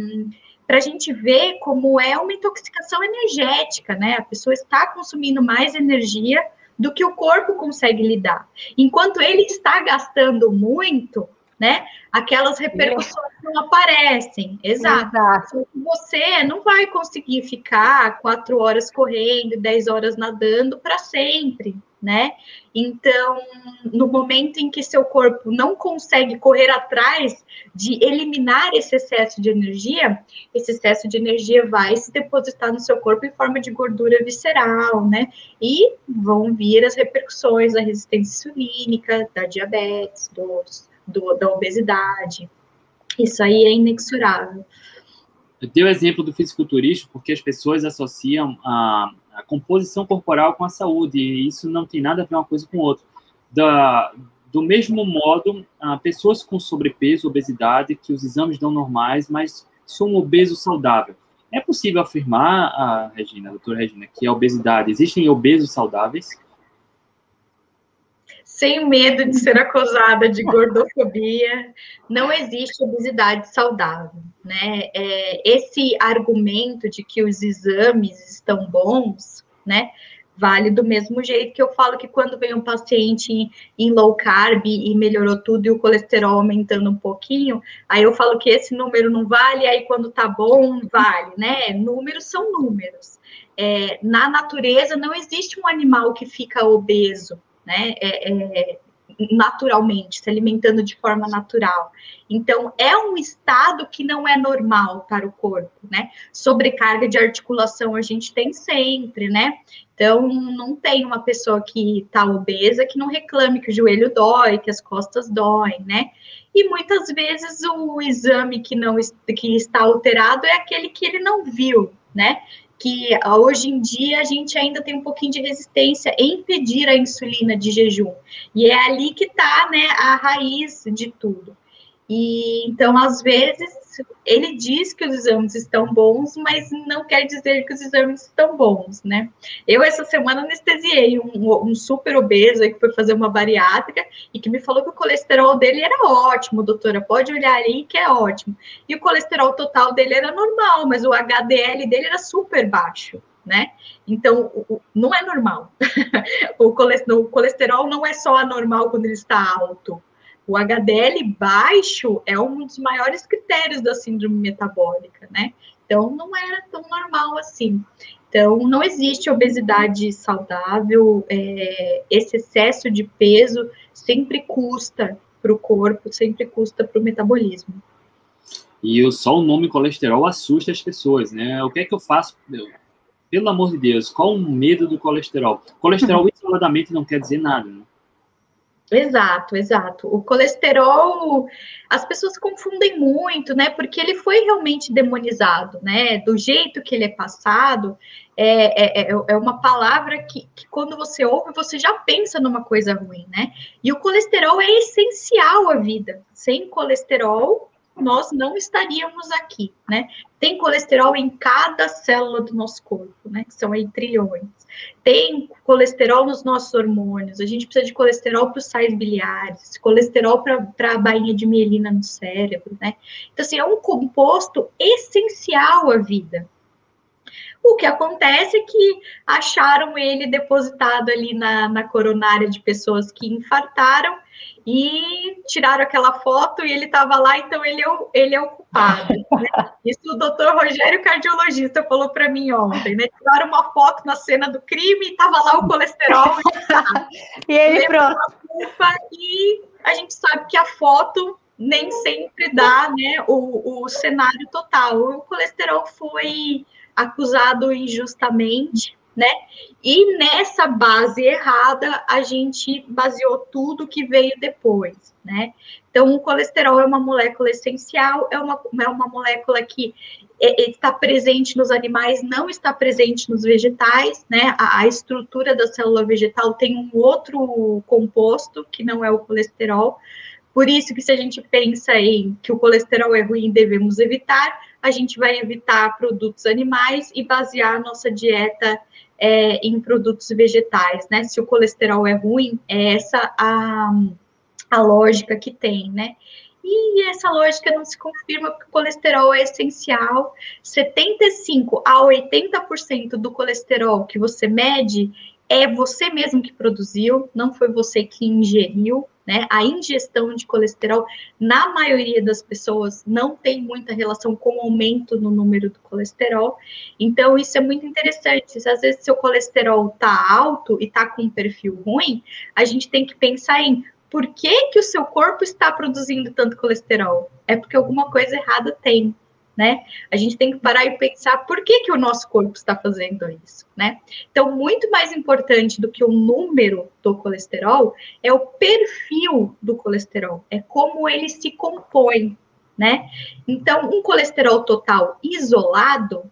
para a gente ver como é uma intoxicação energética, né? A pessoa está consumindo mais energia do que o corpo consegue lidar. Enquanto ele está gastando muito, né? Aquelas repercussões não aparecem. Exato. Exato. Você não vai conseguir ficar quatro horas correndo, dez horas nadando para sempre, né? Então, no momento em que seu corpo não consegue correr atrás de eliminar esse excesso de energia, esse excesso de energia vai se depositar no seu corpo em forma de gordura visceral, né? E vão vir as repercussões da resistência insulínica, da diabetes, dos do, da obesidade. Isso aí é inexorável. Eu dei o exemplo do fisiculturismo porque as pessoas associam a, a, composição corporal com a saúde, e isso não tem nada a ver uma coisa com outra. Da, do mesmo modo, pessoas com sobrepeso, obesidade, que os exames dão normais, mas são um obeso saudável. É possível afirmar, a Regina, a doutora Regina, que a obesidade, existem obesos saudáveis? Sem medo de ser acusada de gordofobia, não existe obesidade saudável, né? É, esse argumento de que os exames estão bons, né? Vale do mesmo jeito que eu falo que quando vem um paciente em, em low carb e melhorou tudo e o colesterol aumentando um pouquinho, aí eu falo que esse número não vale, aí quando tá bom, vale, né? Números são números. É, na natureza não existe um animal que fica obeso, né? É, é, naturalmente, se alimentando de forma natural. Então, é um estado que não é normal para o corpo, né? Sobrecarga de articulação a gente tem sempre, né? Então, não tem uma pessoa que está obesa que não reclame que o joelho dói, que as costas doem, né? E muitas vezes o exame que não que está alterado é aquele que ele não viu, né? Que hoje em dia a gente ainda tem um pouquinho de resistência em pedir a insulina de jejum. E é ali que está, né, a raiz de tudo. E então, às vezes, ele diz que os exames estão bons, mas não quer dizer que os exames estão bons, né? Eu, essa semana, anestesiei um, um super obeso aí que foi fazer uma bariátrica e que me falou que o colesterol dele era ótimo, doutora, pode olhar aí que é ótimo. E o colesterol total dele era normal, mas o HDL dele era super baixo. Né? Então, não é normal. o colesterol não é só anormal quando ele está alto. O HDL baixo é um dos maiores critérios da síndrome metabólica, né? Então, não era tão normal assim. Então, não existe obesidade saudável, é, esse excesso de peso sempre custa para o corpo, sempre custa para o metabolismo. E só o nome colesterol assusta as pessoas, né? O que é que eu faço? Pelo amor de Deus, qual o medo do colesterol? Colesterol isoladamente não quer dizer nada, né? Exato, exato. O colesterol, as pessoas confundem muito, né? Porque ele foi realmente demonizado, né? Do jeito que ele é passado, é, é, é, é uma palavra que, que, quando você ouve, você já pensa numa coisa ruim, né? E o colesterol é essencial à vida. Sem colesterol, nós não estaríamos aqui, né? Tem colesterol em cada célula do nosso corpo, né? Que são aí trilhões. Tem colesterol nos nossos hormônios. A gente precisa de colesterol para os sais biliares, colesterol para a bainha de mielina no cérebro, né? Então, assim, é um composto essencial à vida. O que acontece é que acharam ele depositado ali na, na coronária de pessoas que infartaram e tiraram aquela foto e ele estava lá, então ele é o, ele é o culpado. Né? Isso o doutor Rogério, cardiologista, falou para mim ontem, né? Tiraram uma foto na cena do crime e estava lá o colesterol. e ele pronto. Culpa, e a gente sabe que a foto nem sempre dá né, o, o cenário total. O colesterol foi acusado injustamente, né? E nessa base errada, a gente baseou tudo que veio depois, né? Então, o colesterol é uma molécula essencial, é uma, é uma molécula que é, é, está presente nos animais, não está presente nos vegetais, né? A, a, estrutura da célula vegetal tem um outro composto que não é o colesterol. Por isso que se a gente pensa em que o colesterol é ruim, devemos evitar, a gente vai evitar produtos animais e basear a nossa dieta é, em produtos vegetais, né? Se o colesterol é ruim, é essa a, a lógica que tem, né? E essa lógica não se confirma porque o colesterol é essencial. 75 a 80% do colesterol que você mede é você mesmo que produziu, não foi você que ingeriu, né? A ingestão de colesterol, na maioria das pessoas, não tem muita relação com o aumento no número do colesterol. Então, isso é muito interessante. Se às vezes seu colesterol está alto e está com um perfil ruim, a gente tem que pensar em por que, que o seu corpo está produzindo tanto colesterol? É porque alguma coisa errada tem né? A gente tem que parar e pensar por que, que o nosso corpo está fazendo isso, né? Então, muito mais importante do que o número do colesterol é o perfil do colesterol, é como ele se compõe, né? Então, um colesterol total isolado,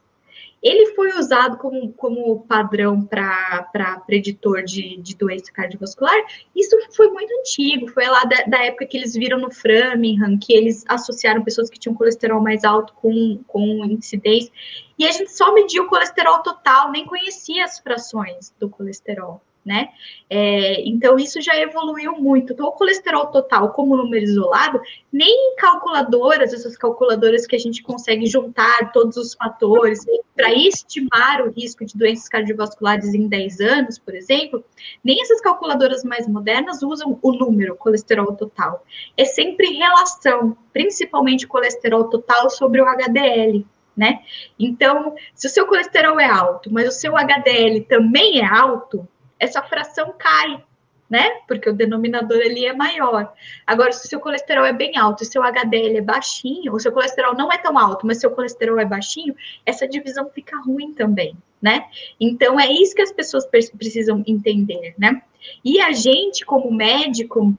ele foi usado como, como padrão para preditor de, de doença cardiovascular. Isso foi muito antigo, foi lá da, da, época que eles viram no Framingham, que eles associaram pessoas que tinham colesterol mais alto com, com incidência. E a gente só mediu o colesterol total, nem conhecia as frações do colesterol né? É, então, isso já evoluiu muito. Então, o colesterol total, como número isolado, nem em calculadoras, essas calculadoras que a gente consegue juntar todos os fatores para estimar o risco de doenças cardiovasculares em 10 anos, por exemplo, nem essas calculadoras mais modernas usam o número colesterol total. É sempre relação, principalmente colesterol total sobre o HDL, né? Então, se o seu colesterol é alto, mas o seu HDL também é alto, essa fração cai, né? Porque o denominador ali é maior. Agora, se o seu colesterol é bem alto e seu HDL é baixinho, o seu colesterol não é tão alto, mas seu colesterol é baixinho, essa divisão fica ruim também, né? Então, é isso que as pessoas precisam entender, né? E a gente, como médico,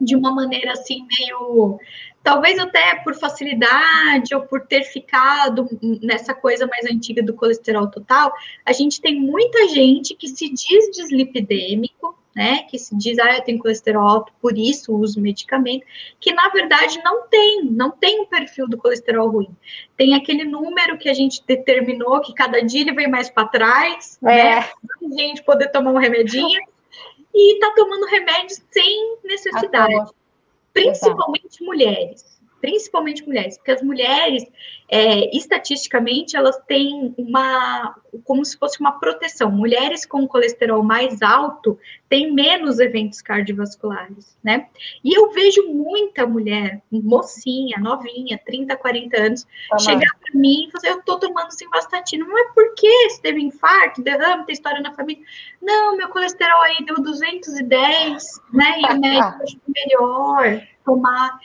de uma maneira assim, meio. Talvez até por facilidade ou por ter ficado nessa coisa mais antiga do colesterol total, a gente tem muita gente que se diz dislipidêmico, né, que se diz, ah, eu tenho colesterol alto, por isso uso medicamento, que na verdade não tem, não tem um perfil do colesterol ruim. Tem aquele número que a gente determinou que cada dia ele vem mais para trás, é. né, a gente poder tomar um remedinho, e tá tomando remédio sem necessidade. Principalmente Exato. mulheres principalmente mulheres, porque as mulheres, é, estatisticamente, elas têm uma, como se fosse uma proteção. Mulheres com colesterol mais alto têm menos eventos cardiovasculares, né? E eu vejo muita mulher, mocinha, novinha, 30, 40 anos, chegar para mim e falar, eu tô tomando simvastatina. Não é porque você teve infarto, derrame, tem história na família. Não, meu colesterol aí deu 210, né? E o médico melhor tomar.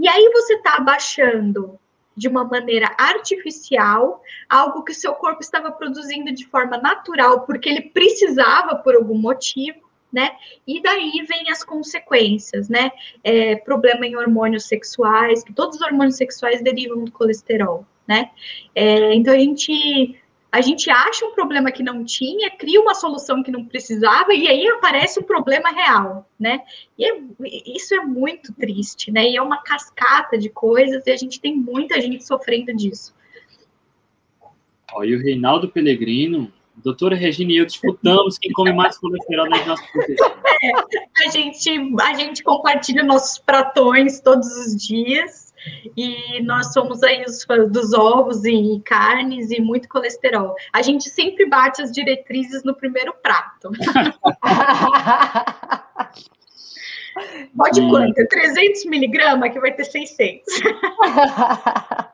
E aí você está abaixando de uma maneira artificial algo que o seu corpo estava produzindo de forma natural, porque ele precisava por algum motivo, né? E daí vem as consequências, né? É, problema em hormônios sexuais, que todos os hormônios sexuais derivam do colesterol, né? É, então a gente a gente acha um problema que não tinha, cria uma solução que não precisava, e aí aparece um problema real, né? E é, isso é muito triste, né? E é uma cascata de coisas, e a gente tem muita gente sofrendo disso. Ó, e o Reinaldo Pellegrino, doutora Regina e eu disputamos quem come mais colesterol nas nossas é, a gente A gente compartilha nossos pratões todos os dias, e nós somos aí os fãs dos ovos e carnes e muito colesterol. A gente sempre bate as diretrizes no primeiro prato. Pode quanto? 300 miligramas que vai ter 600.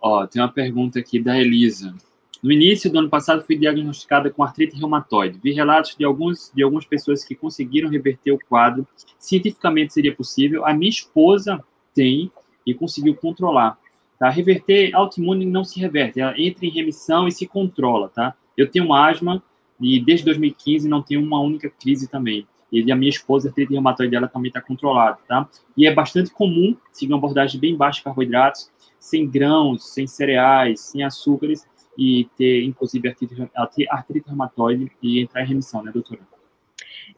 Ó, tem uma pergunta aqui da Elisa. No início do ano passado, fui diagnosticada com artrite reumatoide. Vi relatos de, alguns, de algumas pessoas que conseguiram reverter o quadro. Cientificamente seria possível. A minha esposa tem e conseguiu controlar. Tá? Reverter autoimune não se reverte, ela entra em remissão e se controla, tá? Eu tenho asma e desde 2015 não tenho uma única crise também. E a minha esposa, a artrite reumatoide dela também está controlada, tá? E é bastante comum seguir uma abordagem bem baixa de carboidratos, sem grãos, sem cereais, sem açúcares e ter, inclusive, artrite, artrite reumatoide e entrar em remissão, né, doutora?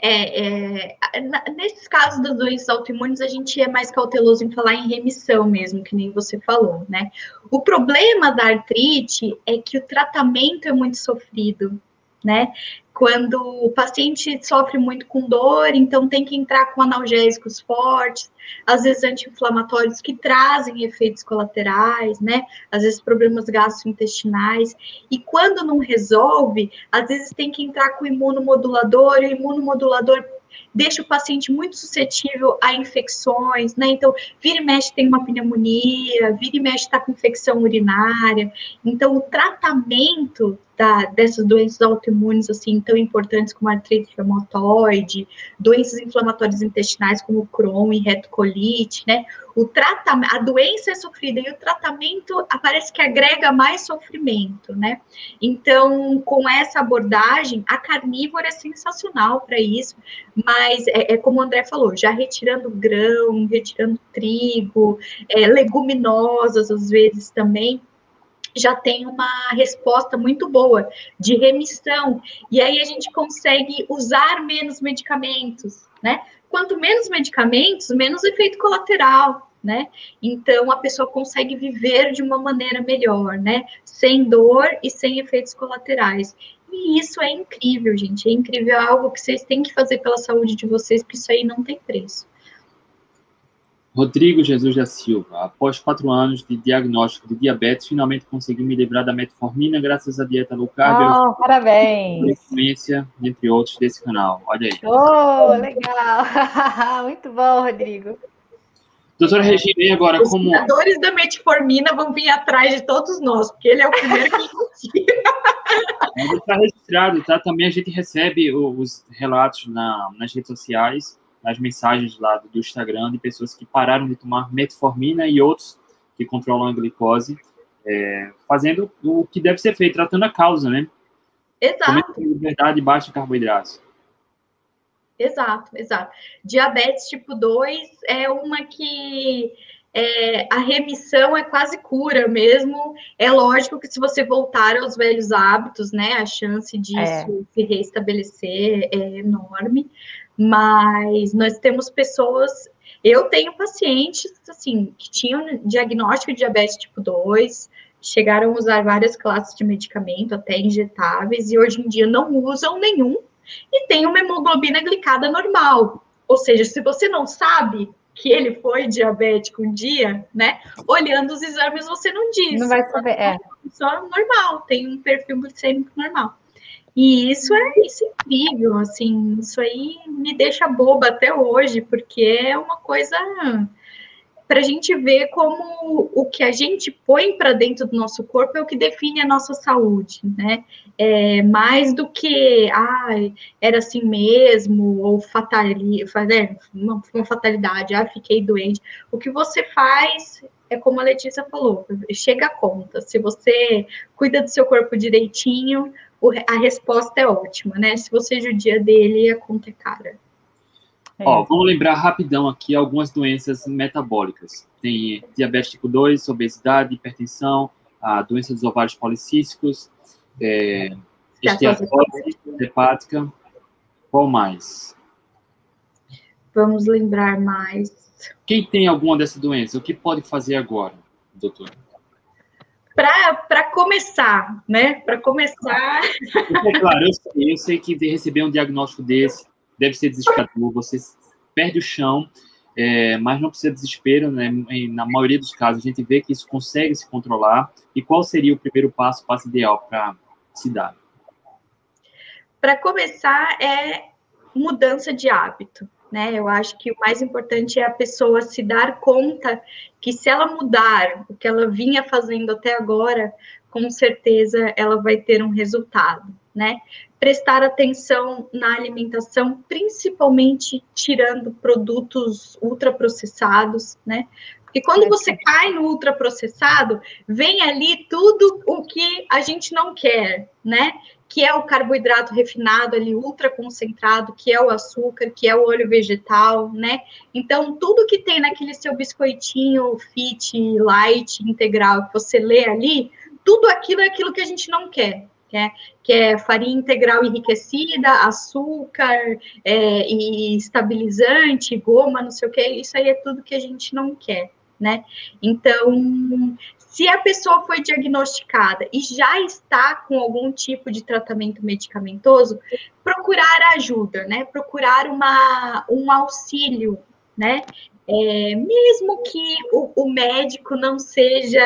É, é, nesses casos das doenças autoimunes, a gente é mais cauteloso em falar em remissão mesmo, que nem você falou, né? O problema da artrite é que o tratamento é muito sofrido, né? Quando o paciente sofre muito com dor, então tem que entrar com analgésicos fortes, às vezes anti-inflamatórios que trazem efeitos colaterais, né? Às vezes problemas gastrointestinais. E quando não resolve, às vezes tem que entrar com imunomodulador, e o imunomodulador deixa o paciente muito suscetível a infecções, né? Então, vira e mexe tem uma pneumonia, vira e mexe está com infecção urinária. Então, o tratamento da, dessas doenças autoimunes, assim, tão importantes como artrite reumatoide, doenças inflamatórias intestinais como Crohn e retocolite, né? O tratamento, a doença é sofrida e o tratamento parece que agrega mais sofrimento, né? Então, com essa abordagem, a carnívora é sensacional para isso, mas é, é, como o André falou, já retirando grão, retirando trigo, é, leguminosas às vezes também, já tem uma resposta muito boa de remissão. E aí a gente consegue usar menos medicamentos, né? Quanto menos medicamentos, menos efeito colateral, né? Então a pessoa consegue viver de uma maneira melhor, né? Sem dor e sem efeitos colaterais. E isso é incrível, gente. É incrível, é algo que vocês têm que fazer pela saúde de vocês, porque isso aí não tem preço. Rodrigo Jesus da Silva, após quatro anos de diagnóstico de diabetes, finalmente consegui me livrar da metformina graças à dieta low carb. Oh, parabéns! Influência, entre outros, desse canal. Olha aí. Oh, legal! Muito bom, Rodrigo. Doutora Regina, e agora Os como. criadores da metformina vão vir atrás de todos nós, porque ele é o primeiro que inicia. Está registrado, tá? Também a gente recebe os relatos na, nas redes sociais, nas mensagens lá do Instagram de pessoas que pararam de tomar metformina e outros que controlam a glicose, é, fazendo o que deve ser feito, tratando a causa, né? Exato. Liberdade e baixa em carboidratos. Exato, exato. Diabetes tipo 2 é uma que é, a remissão é quase cura mesmo. É lógico que se você voltar aos velhos hábitos, né, a chance disso É. se restabelecer é enorme. Mas nós temos pessoas, eu tenho pacientes assim que tinham diagnóstico de diabetes tipo 2, chegaram a usar várias classes de medicamento, até injetáveis, e hoje em dia não usam nenhum e tem uma hemoglobina glicada normal. Ou seja, se você não sabe que ele foi diabético um dia, né? Olhando os exames, você não diz. Não vai saber, é. Só normal, tem um perfil glicêmico normal. E isso é, isso é incrível, assim, isso aí me deixa boba até hoje, porque é uma coisa para a gente ver como o que a gente põe para dentro do nosso corpo é o que define a nossa saúde, né? É, mais do que, ai, era assim mesmo, ou fatali, né, uma, uma fatalidade, ah, fiquei doente. O que você faz é como a Letícia falou, chega a conta. Se você cuida do seu corpo direitinho, a resposta é ótima, né? Se você judia dele, a conta é cara. É. Ó, vamos lembrar rapidão aqui algumas doenças metabólicas. Tem diabetes tipo 2, obesidade, hipertensão, a doença dos ovários policísticos, é, esteatose hepática. Qual mais? Vamos lembrar mais. Quem tem alguma dessas doenças, o que pode fazer agora, doutor? Para começar, né? Para começar, Porque, claro, eu sei, eu sei que receber um diagnóstico desse deve ser desesperador, você perde o chão, é, mas não precisa de desespero, né? Na maioria dos casos, a gente vê que isso consegue se controlar. E qual seria o primeiro passo, o passo ideal para se dar? para começar é mudança de hábito, né? Eu acho que o mais importante é a pessoa se dar conta que se ela mudar o que ela vinha fazendo até agora, com certeza ela vai ter um resultado, né? Prestar atenção na alimentação, principalmente tirando produtos ultraprocessados, né? Porque quando você cai no ultraprocessado, vem ali tudo o que a gente não quer, né? Que é o carboidrato refinado ali, ultra concentrado, que é o açúcar, que é o óleo vegetal, né? Então, tudo que tem naquele seu biscoitinho fit, light, integral, que você lê ali, tudo aquilo é aquilo que a gente não quer, né? que é farinha integral enriquecida, açúcar, é, e estabilizante, goma, não sei o que, isso aí é tudo que a gente não quer, né? Então, se a pessoa foi diagnosticada e já está com algum tipo de tratamento medicamentoso, procurar ajuda, né? Procurar uma, um auxílio, né? É, mesmo que o, o médico não seja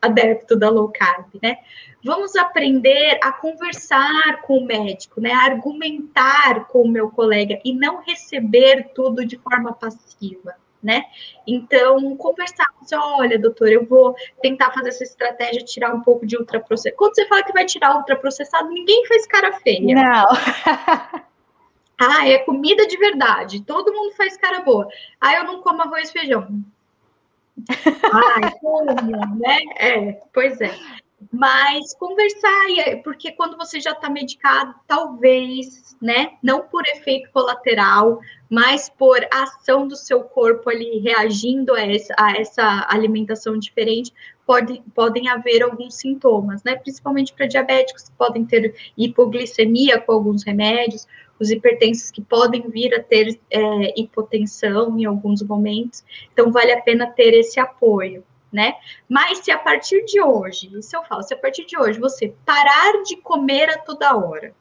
adepto da low carb, né? Vamos aprender a conversar com o médico, né? A argumentar com o meu colega e não receber tudo de forma passiva, né? Então, conversar, dizer, olha, doutor, eu vou tentar fazer essa estratégia, tirar um pouco de ultraprocessado. Quando você fala que vai tirar ultraprocessado, ninguém faz cara feia. Não. Ah, é comida de verdade. Todo mundo faz cara boa. Ah, eu não como arroz e feijão. Ai, como, né? É, pois é. Mas conversar, porque quando você já está medicado, talvez, né? Não por efeito colateral, mas por ação do seu corpo ali reagindo a essa, a essa alimentação diferente, pode, podem haver alguns sintomas, né? Principalmente para diabéticos, que podem ter hipoglicemia com alguns remédios, os hipertensos que podem vir a ter é, hipotensão em alguns momentos. Então, vale a pena ter esse apoio, né? Mas se a partir de hoje, isso eu falo, se a partir de hoje você parar de comer a toda hora,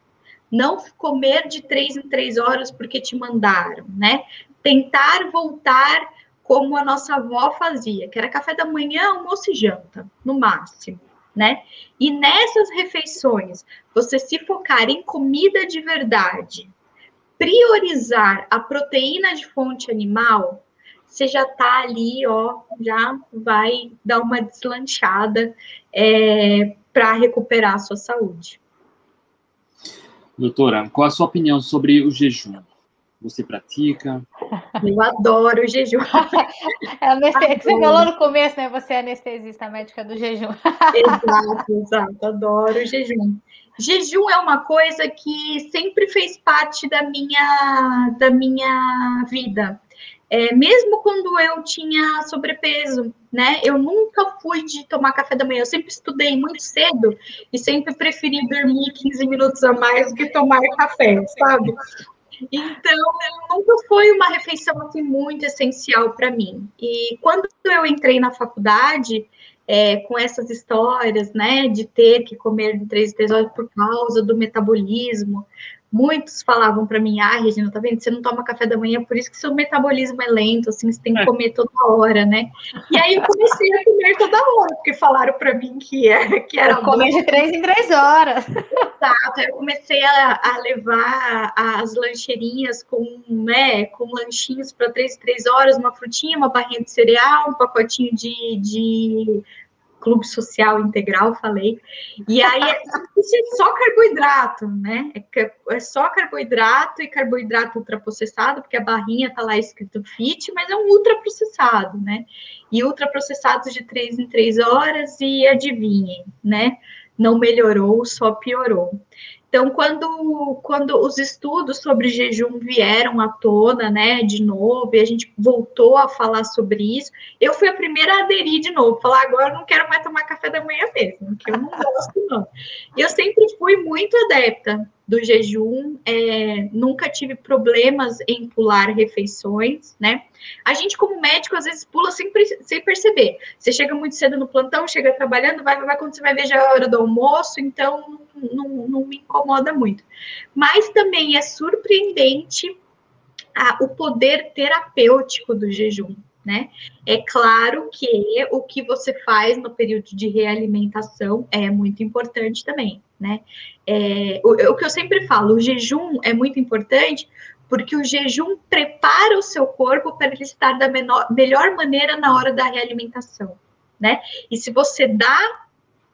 não comer de três em três horas porque te mandaram, né? Tentar voltar como a nossa avó fazia, que era café da manhã, almoço e janta, no máximo, né? E nessas refeições, você se focar em comida de verdade, priorizar a proteína de fonte animal, você já tá ali, ó, já vai dar uma deslanchada é, para recuperar a sua saúde. Doutora, qual a sua opinião sobre o jejum? Você pratica? Eu adoro o jejum. É você falou no começo, né? Você é anestesista médica do jejum. Exato, exato. Adoro o jejum. Jejum é uma coisa que sempre fez parte da minha, da minha vida. É, mesmo quando eu tinha sobrepeso, né? Eu nunca fui de tomar café da manhã. Eu sempre estudei muito cedo e sempre preferi dormir 15 minutos a mais do que tomar café, sabe? Então, nunca foi uma refeição assim, muito essencial para mim. E quando eu entrei na faculdade, é, com essas histórias, né, de ter que comer três três horas por causa do metabolismo. Muitos falavam para mim, ah, Regina, tá vendo? Você não toma café da manhã, por isso que seu metabolismo é lento, assim, você tem que é. comer toda hora, né? E aí eu comecei a comer toda hora, porque falaram para mim que, é, que era. Comer de três em três horas. Exato, aí eu comecei a, a levar as lancheirinhas com, né, com lanchinhos para três em três horas, uma frutinha, uma barrinha de cereal, um pacotinho de, de clube social integral, falei. E aí é, é só carboidrato, né? É, é só carboidrato e carboidrato ultraprocessado, porque a barrinha tá lá escrito fit, mas é um ultraprocessado, né? E ultraprocessados de três em três horas, e adivinhem, né? Não melhorou, só piorou. Então, quando, quando os estudos sobre jejum vieram à tona, né, de novo, e a gente voltou a falar sobre isso, eu fui a primeira a aderir de novo, falar agora eu não quero mais tomar café da manhã mesmo, que eu não gosto não. E eu sempre fui muito adepta do jejum, é, nunca tive problemas em pular refeições, né? A gente, como médico, às vezes pula sem, sem perceber. Você chega muito cedo no plantão, chega trabalhando, vai, vai quando você vai ver já é a hora do almoço, então não, não me incomoda muito. Mas também é surpreendente a, o poder terapêutico do jejum, né? É claro que o que você faz no período de realimentação é muito importante também, né? É, o, o que eu sempre falo, o jejum é muito importante porque o jejum prepara o seu corpo para ele estar da menor, melhor maneira na hora da realimentação, né? E se você dá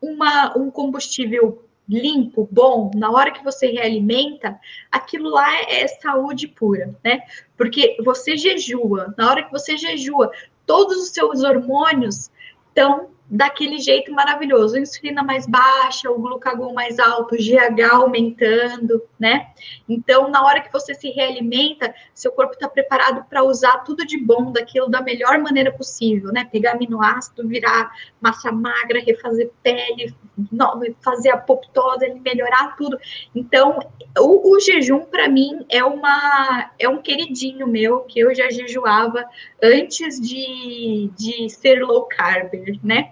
uma, um combustível limpo, bom, na hora que você realimenta, aquilo lá é saúde pura, né? Porque você jejua, na hora que você jejua, todos os seus hormônios estão daquele jeito maravilhoso, insulina mais baixa, o glucagon mais alto, o GH aumentando, né? Então, na hora que você se realimenta, seu corpo está preparado para usar tudo de bom daquilo da melhor maneira possível, né? Pegar aminoácido, virar massa magra, refazer pele, fazer apoptose, melhorar tudo. Então, o, o jejum para mim é uma é um queridinho meu que eu já jejuava antes de, de ser low carb, né?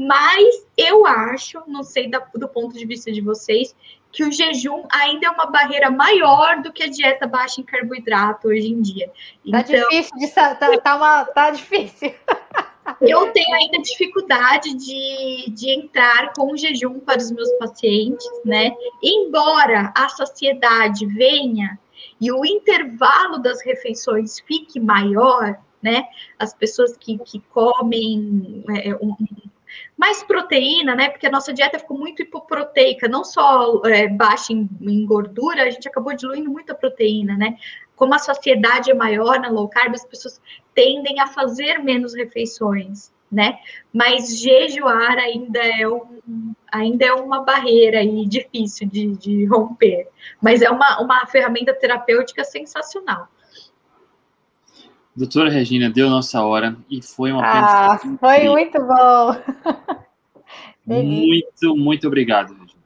Mas eu acho, não sei da, do ponto de vista de vocês, que o jejum ainda é uma barreira maior do que a dieta baixa em carboidrato hoje em dia. Tá então, difícil, de, tá, tá, uma, tá difícil. Eu tenho ainda dificuldade de, de entrar com o jejum para os meus pacientes, né? Embora a saciedade venha e o intervalo das refeições fique maior, né? As pessoas que, que comem é, um, mais proteína, né? Porque a nossa dieta ficou muito hipoproteica, não só é, baixa em, em, gordura, a gente acabou diluindo muita proteína, né? Como a saciedade é maior na low carb, as pessoas tendem a fazer menos refeições, né? Mas jejuar ainda é, um, ainda é uma barreira aí difícil de, de romper. Mas é uma, uma ferramenta terapêutica sensacional. Doutora Regina, deu nossa hora e foi uma Ah, foi muito bom. muito, muito obrigado, Regina.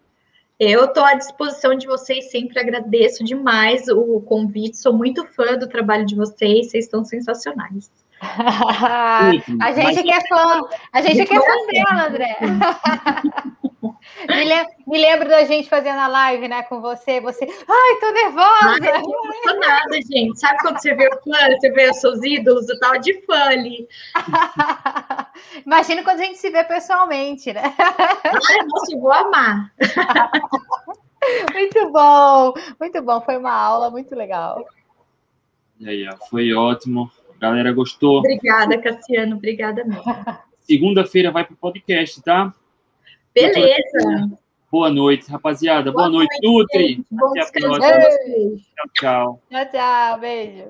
Eu estou à disposição de vocês, sempre agradeço demais o convite, sou muito fã do trabalho de vocês, vocês estão sensacionais. a gente que é fã, a gente que é fã dela, André. me, lembro, me, lembro da gente fazendo a live, né, com você. Você, ai, tô nervosa. Ai, não tô nada, gente. Sabe quando você vê o fã, você vê os seus ídolos? Eu tava de fã ali. Imagina quando a gente se vê pessoalmente, né? Ai, nossa, eu vou amar. muito bom, muito bom. Foi uma aula muito legal. E aí, foi ótimo. galera gostou. Obrigada, Cassiano. Obrigada mesmo. Segunda-feira vai pro podcast, tá? Beleza. Boa noite, rapaziada. Boa, Boa noite, noite, Nutri. Até a próxima. Tchau, tchau. Tchau, tchau. Beijo.